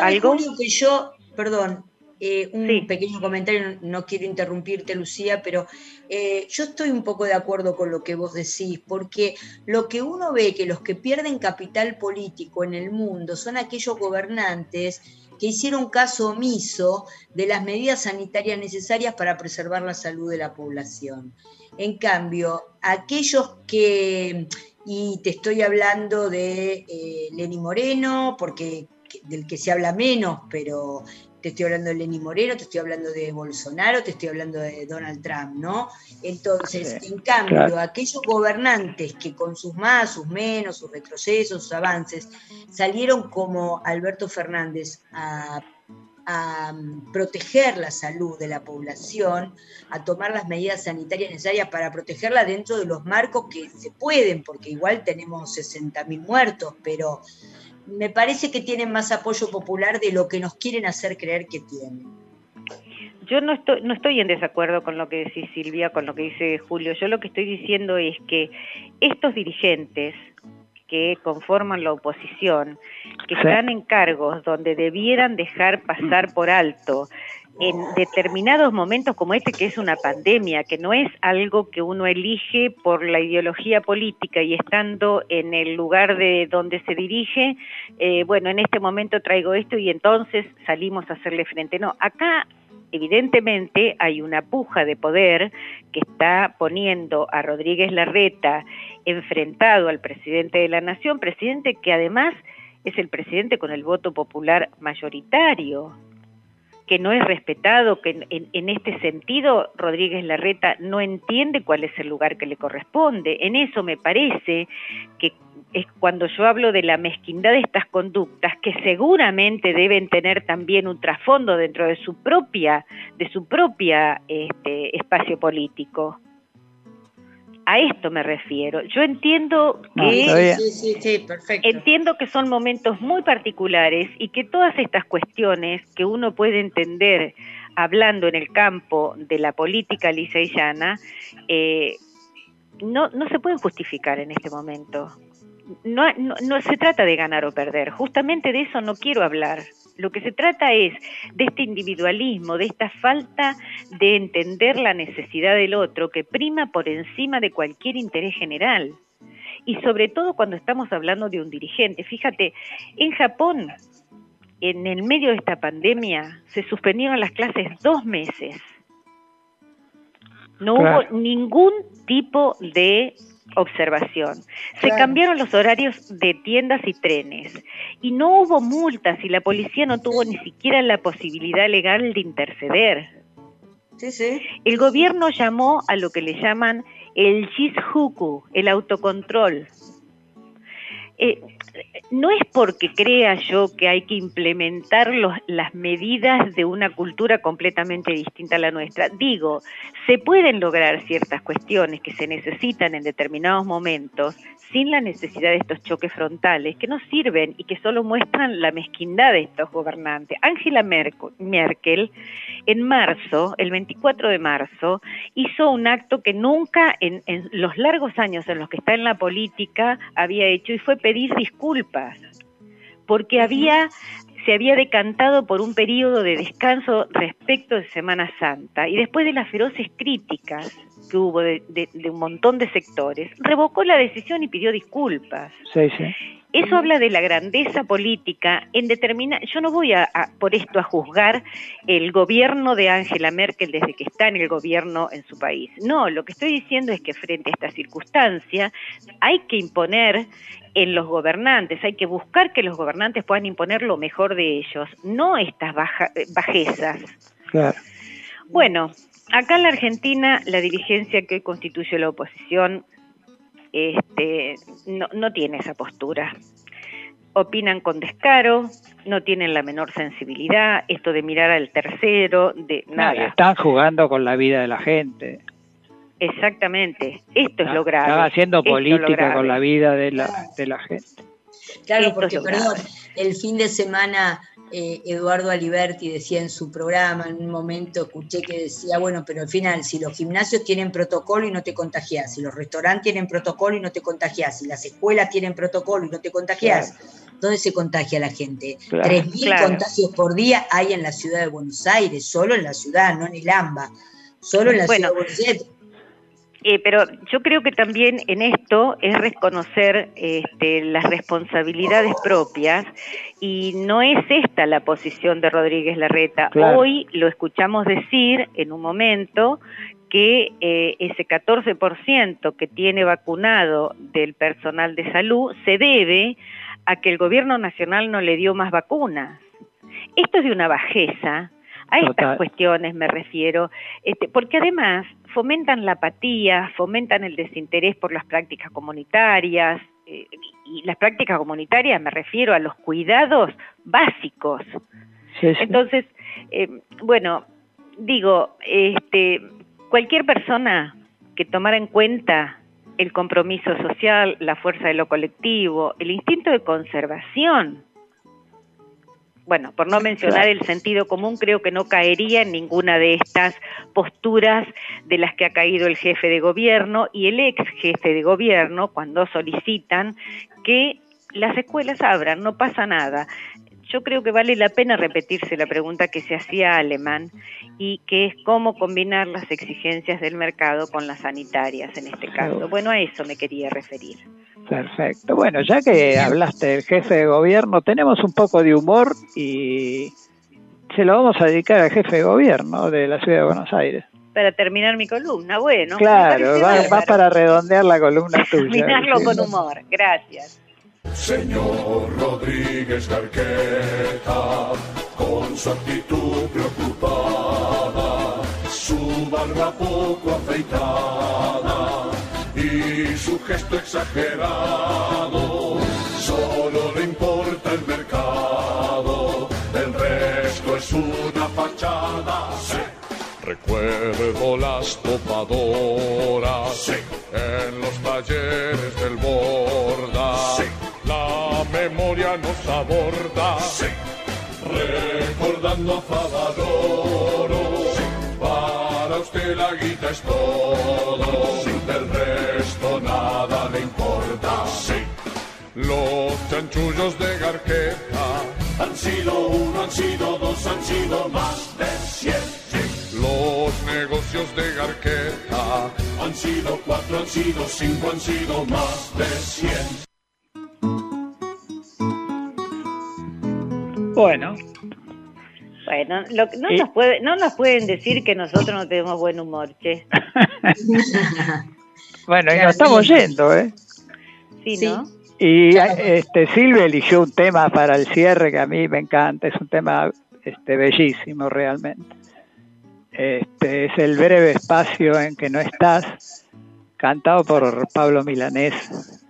Speaker 5: ¿Algo? que yo, perdón, eh, un pequeño comentario, no quiero interrumpirte, Lucía, pero eh, yo estoy un poco de acuerdo con lo que vos decís, porque lo que uno ve que los que pierden capital político en el mundo son aquellos gobernantes que hicieron caso omiso de las medidas sanitarias necesarias para preservar la salud de la población. En cambio, aquellos que, y te estoy hablando de eh, Moreno, porque del que se habla menos, pero te estoy hablando de Lenny Moreno, te estoy hablando de Bolsonaro, te estoy hablando de Donald Trump, ¿no? Entonces, en cambio, aquellos gobernantes que con sus más, sus menos, sus retrocesos, sus avances, salieron como Alberto Fernández a, a proteger la salud de la población, a tomar las medidas sanitarias necesarias para protegerla dentro de los marcos que se pueden, porque igual tenemos 60.000 muertos, pero me parece que tienen más apoyo popular de lo que nos quieren hacer creer que tienen.
Speaker 4: Yo no estoy, no estoy en desacuerdo con lo que decís Silvia, con lo que dice Julio. Yo lo que estoy diciendo es que estos dirigentes que conforman la oposición, que están en cargos donde debieran dejar pasar por alto en determinados momentos como este, que es una pandemia, que no es algo que uno elige por la ideología política y estando en el lugar de donde se dirige, eh, bueno, en este momento traigo esto y entonces salimos a hacerle frente. No, acá evidentemente hay una puja de poder que está poniendo a Rodríguez Larreta enfrentado al presidente de la Nación, presidente que además es el presidente con el voto popular mayoritario que no es respetado, que en, este sentido Rodríguez Larreta no entiende cuál es el lugar que le corresponde. En eso me parece que es cuando yo hablo de la mezquindad de estas conductas, que seguramente deben tener también un trasfondo dentro de su propia, de su propia este, espacio político. A esto me refiero. Yo entiendo que entiendo que son momentos muy particulares y que todas estas cuestiones que uno puede entender hablando en el campo de la política lisa y llana, eh, no, no se pueden justificar en este momento. no, no se trata de ganar o perder, justamente de eso no quiero hablar. Lo que se trata es de este individualismo, de esta falta de entender la necesidad del otro que prima por encima de cualquier interés general. Y sobre todo cuando estamos hablando de un dirigente. Fíjate, en Japón, en el medio de esta pandemia, se suspendieron las clases dos meses. No hubo ningún tipo de observación. Se cambiaron los horarios de tiendas y trenes y no hubo multas y la policía no tuvo ni siquiera la posibilidad legal de interceder. El gobierno llamó a lo que le llaman el Jishuku, el autocontrol. Eh, no es porque crea yo que hay que implementar las medidas de una cultura completamente distinta a la nuestra. Digo, se pueden lograr ciertas cuestiones que se necesitan en determinados momentos sin la necesidad de estos choques frontales que no sirven y que solo muestran la mezquindad de estos gobernantes. Angela Merkel, en marzo, el 24 de marzo, hizo un acto que nunca en, en los largos años en los que está en la política había hecho y fue pedir disculpas porque había se había decantado por un periodo de descanso respecto de Semana Santa y después de las feroces críticas que hubo de, un montón de sectores, revocó la decisión y pidió disculpas.
Speaker 3: Sí, sí.
Speaker 4: Eso habla de la grandeza política en determinar. Yo no voy a, por esto a juzgar el gobierno de Angela Merkel desde que está en el gobierno en su país. No, lo que estoy diciendo es que frente a esta circunstancia hay que imponer en los gobernantes, hay que buscar que los gobernantes puedan imponer lo mejor de ellos, no estas bajezas. Bueno, acá en la Argentina la dirigencia que constituye la oposición este, no, no tiene esa postura. Opinan con descaro, no tienen la menor sensibilidad, esto de mirar al tercero, de nada.
Speaker 3: están jugando con la vida de la gente.
Speaker 4: Exactamente, esto es lo grave.
Speaker 3: Están haciendo política con la vida de la, de la gente.
Speaker 5: Claro, porque, perdón, el fin de semana eh, Eduardo Aliberti decía en su programa, en un momento escuché que decía, bueno, pero al final, si los gimnasios tienen protocolo y no te contagias, si los restaurantes tienen protocolo y no te contagias, si las escuelas tienen protocolo y no te contagias, ¿dónde se contagia la gente? Tres 3.000 contagios por día hay en la ciudad de Buenos Aires, solo en la ciudad, no en el AMBA, solo en la ciudad de Buenos Aires.
Speaker 4: Eh, pero yo creo que también en esto es reconocer este, las responsabilidades propias y no es esta la posición de Rodríguez Larreta. Hoy lo escuchamos decir en un momento que eh, ese 14% que tiene vacunado del personal de salud se debe a que el gobierno nacional no le dio más vacunas. Esto es de una bajeza, a estas cuestiones me refiero, este, porque además fomentan la apatía, fomentan el desinterés por las prácticas comunitarias, eh, y las prácticas comunitarias me refiero a los cuidados básicos. Entonces, eh, bueno, digo, este, cualquier persona que tomara en cuenta el compromiso social, la fuerza de lo colectivo, el instinto de conservación, bueno, por no mencionar el sentido común, creo que no caería en ninguna de estas posturas de las que ha caído el jefe de gobierno y el ex jefe de gobierno cuando solicitan que las escuelas abran, no pasa nada yo creo que vale la pena repetirse la pregunta que se hacía Alemán y que es cómo combinar las exigencias del mercado con las sanitarias en este caso. Bueno, a eso me quería referir.
Speaker 3: Perfecto. Bueno, ya que hablaste del jefe de gobierno, tenemos un poco de humor y se lo vamos a dedicar al jefe de gobierno de la ciudad de Buenos Aires.
Speaker 4: Para terminar mi columna, bueno.
Speaker 3: Claro, va, para redondear la columna tuya.
Speaker 4: Terminarlo con humor, gracias.
Speaker 12: Señor Rodríguez Garqueta, con su actitud preocupada, su barba poco afeitada y su gesto exagerado, solo le importa el mercado, el resto es una fachada. Recuerdo las topadoras en los talleres del Recordando a Favadoro. Para usted la guita es todo. Del resto nada le importa. Los chanchullos de Garqueta han sido uno, han sido dos, han sido más de cien. Los negocios de Garqueta han sido cuatro, han sido cinco, han sido más de cien.
Speaker 3: Bueno.
Speaker 4: Bueno, no, nos puede, no nos pueden decir que nosotros no tenemos buen humor, che.
Speaker 3: bueno, y nos estamos yendo, ¿eh?
Speaker 4: Sí, ¿no?
Speaker 3: Y este Silvia eligió un tema para el cierre que a mí me encanta, es un tema este bellísimo realmente. Este, es el breve espacio en que no estás, cantado por Pablo Milanés.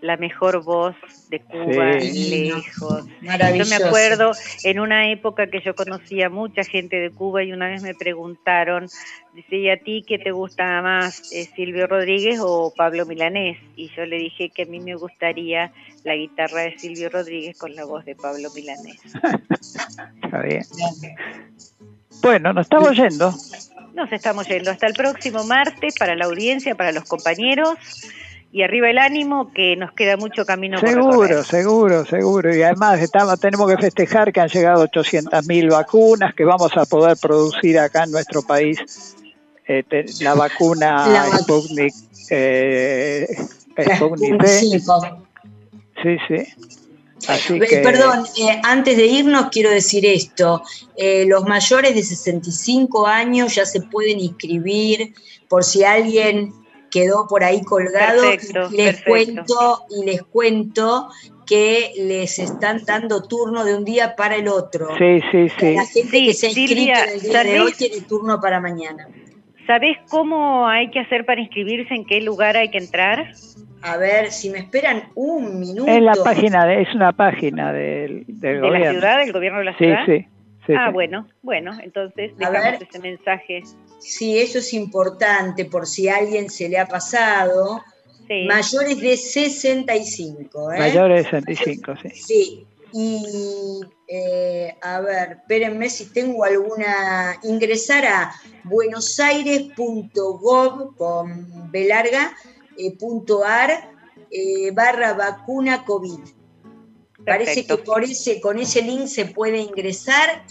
Speaker 4: La mejor voz de Cuba, lejos. Yo me acuerdo en una época que yo conocía mucha gente de Cuba y una vez me preguntaron, dice, ¿y a ti qué te gusta más, eh, Silvio Rodríguez o Pablo Milanés? Y yo le dije que a mí me gustaría la guitarra de Silvio Rodríguez con la voz de Pablo Milanés.
Speaker 3: Está bien. Bueno, nos estamos yendo.
Speaker 4: Nos estamos yendo. Hasta el próximo martes para la audiencia, para los compañeros. Y arriba el ánimo, que nos queda mucho camino
Speaker 3: seguro, por Seguro, seguro, seguro. Y además estamos, tenemos que festejar que han llegado 800.000 vacunas, que vamos a poder producir acá en nuestro país eh, la vacuna Sputnik, eh, Sputnik Sí, sí.
Speaker 5: Perdón, eh, antes de irnos quiero decir esto. Eh, los mayores de 65 años ya se pueden inscribir por si alguien quedó por ahí colgado. les cuento y les cuento que les están dando turno de un día para el otro.
Speaker 3: Sí, sí, sí.
Speaker 5: La gente que se ha inscrito el día de hoy tiene turno para mañana.
Speaker 4: ¿Sabés cómo hay que hacer para inscribirse? ¿En qué lugar hay que entrar?
Speaker 5: A ver, si me esperan un minuto.
Speaker 3: Es la página, de, es una página del, del
Speaker 4: ¿De la ciudad, del gobierno de la ciudad?
Speaker 3: Sí, sí.
Speaker 4: Ah, bueno, bueno, entonces dejamos ese mensaje.
Speaker 5: Sí, eso es importante por si a alguien se le ha pasado. mayores de 65. ¿eh?
Speaker 3: Mayores de 65, sí.
Speaker 5: Sí, y eh, a ver, espérenme si tengo alguna. Ingresar a buenosaires.gov con B larga, eh, punto ar, eh, barra vacuna COVID. Parece que por ese, con ese link se puede ingresar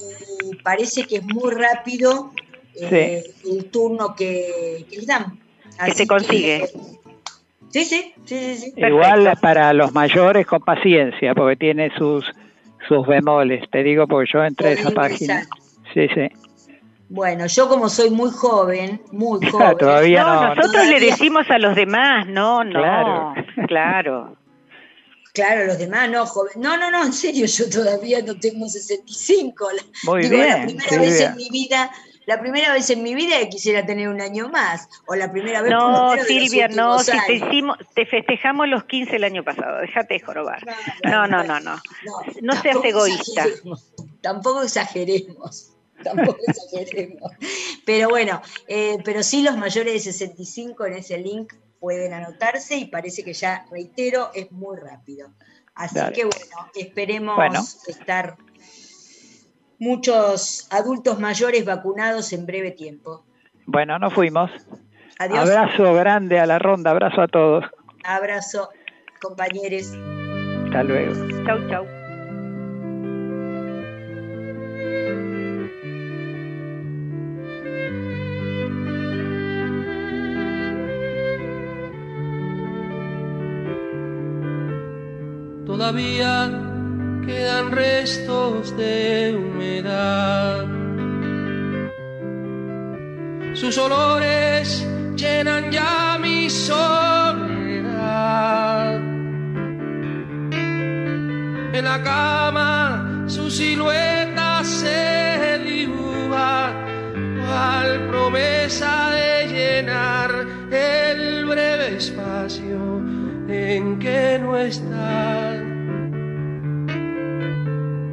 Speaker 5: y parece que es muy rápido el turno que, les dan.
Speaker 4: que se consigue.
Speaker 5: sí, sí, sí, sí.
Speaker 3: Igual para los mayores con paciencia, porque tiene sus sus bemoles, te digo porque yo entré a esa página. Sí, sí.
Speaker 5: Bueno, yo como soy muy joven, muy joven.
Speaker 3: todavía
Speaker 4: no, nosotros le decimos a los demás, no, no. Claro. claro.
Speaker 5: Claro, los demás no, joven. No, no, no, en serio, yo todavía no tengo 65.
Speaker 3: Muy bien.
Speaker 5: La primera vez en mi vida la primera vez en mi vida quisiera tener un año más, o la primera vez
Speaker 4: No, Silvia, no, si te, hicimos, te festejamos los 15 el año pasado, déjate de jorobar. No, no, no, no. No, seas egoísta.
Speaker 5: tampoco exageremos. Tampoco exageremos. Pero bueno, eh, pero sí los mayores de 65 en ese link pueden anotarse y parece que ya, reitero, es muy rápido. Así que bueno, esperemos estar muchos adultos mayores vacunados en breve tiempo.
Speaker 3: Bueno, nos fuimos.
Speaker 5: Adiós.
Speaker 3: Abrazo grande a la ronda, abrazo a todos.
Speaker 5: Abrazo, compañeros.
Speaker 3: Hasta luego.
Speaker 4: Chau, chau.
Speaker 6: Quedan restos de humedad. Sus olores llenan ya mi soledad. En la cama su silueta se dibuja, cual promesa de llenar el breve espacio en que no está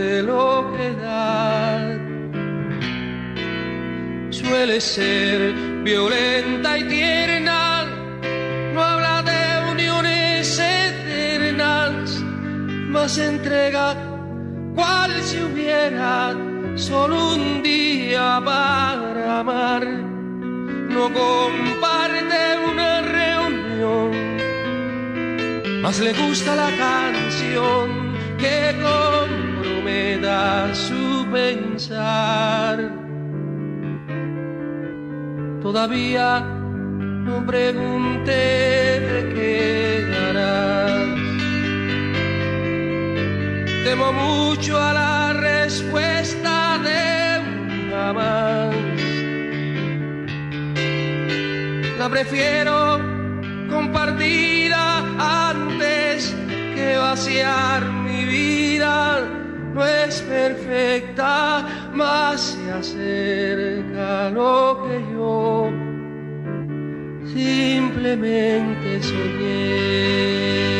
Speaker 6: de lo que da. Suele ser violenta y tierna, no habla de uniones eternas, más entrega cual si hubiera solo un día para amar. No comparte una reunión, más le gusta la canción que con me da su pensar. Todavía no pregunté de qué harás. Temo mucho a la respuesta de un jamás. La prefiero compartida antes que vaciar mi vida no es perfecta, más se acerca lo que yo simplemente soñé.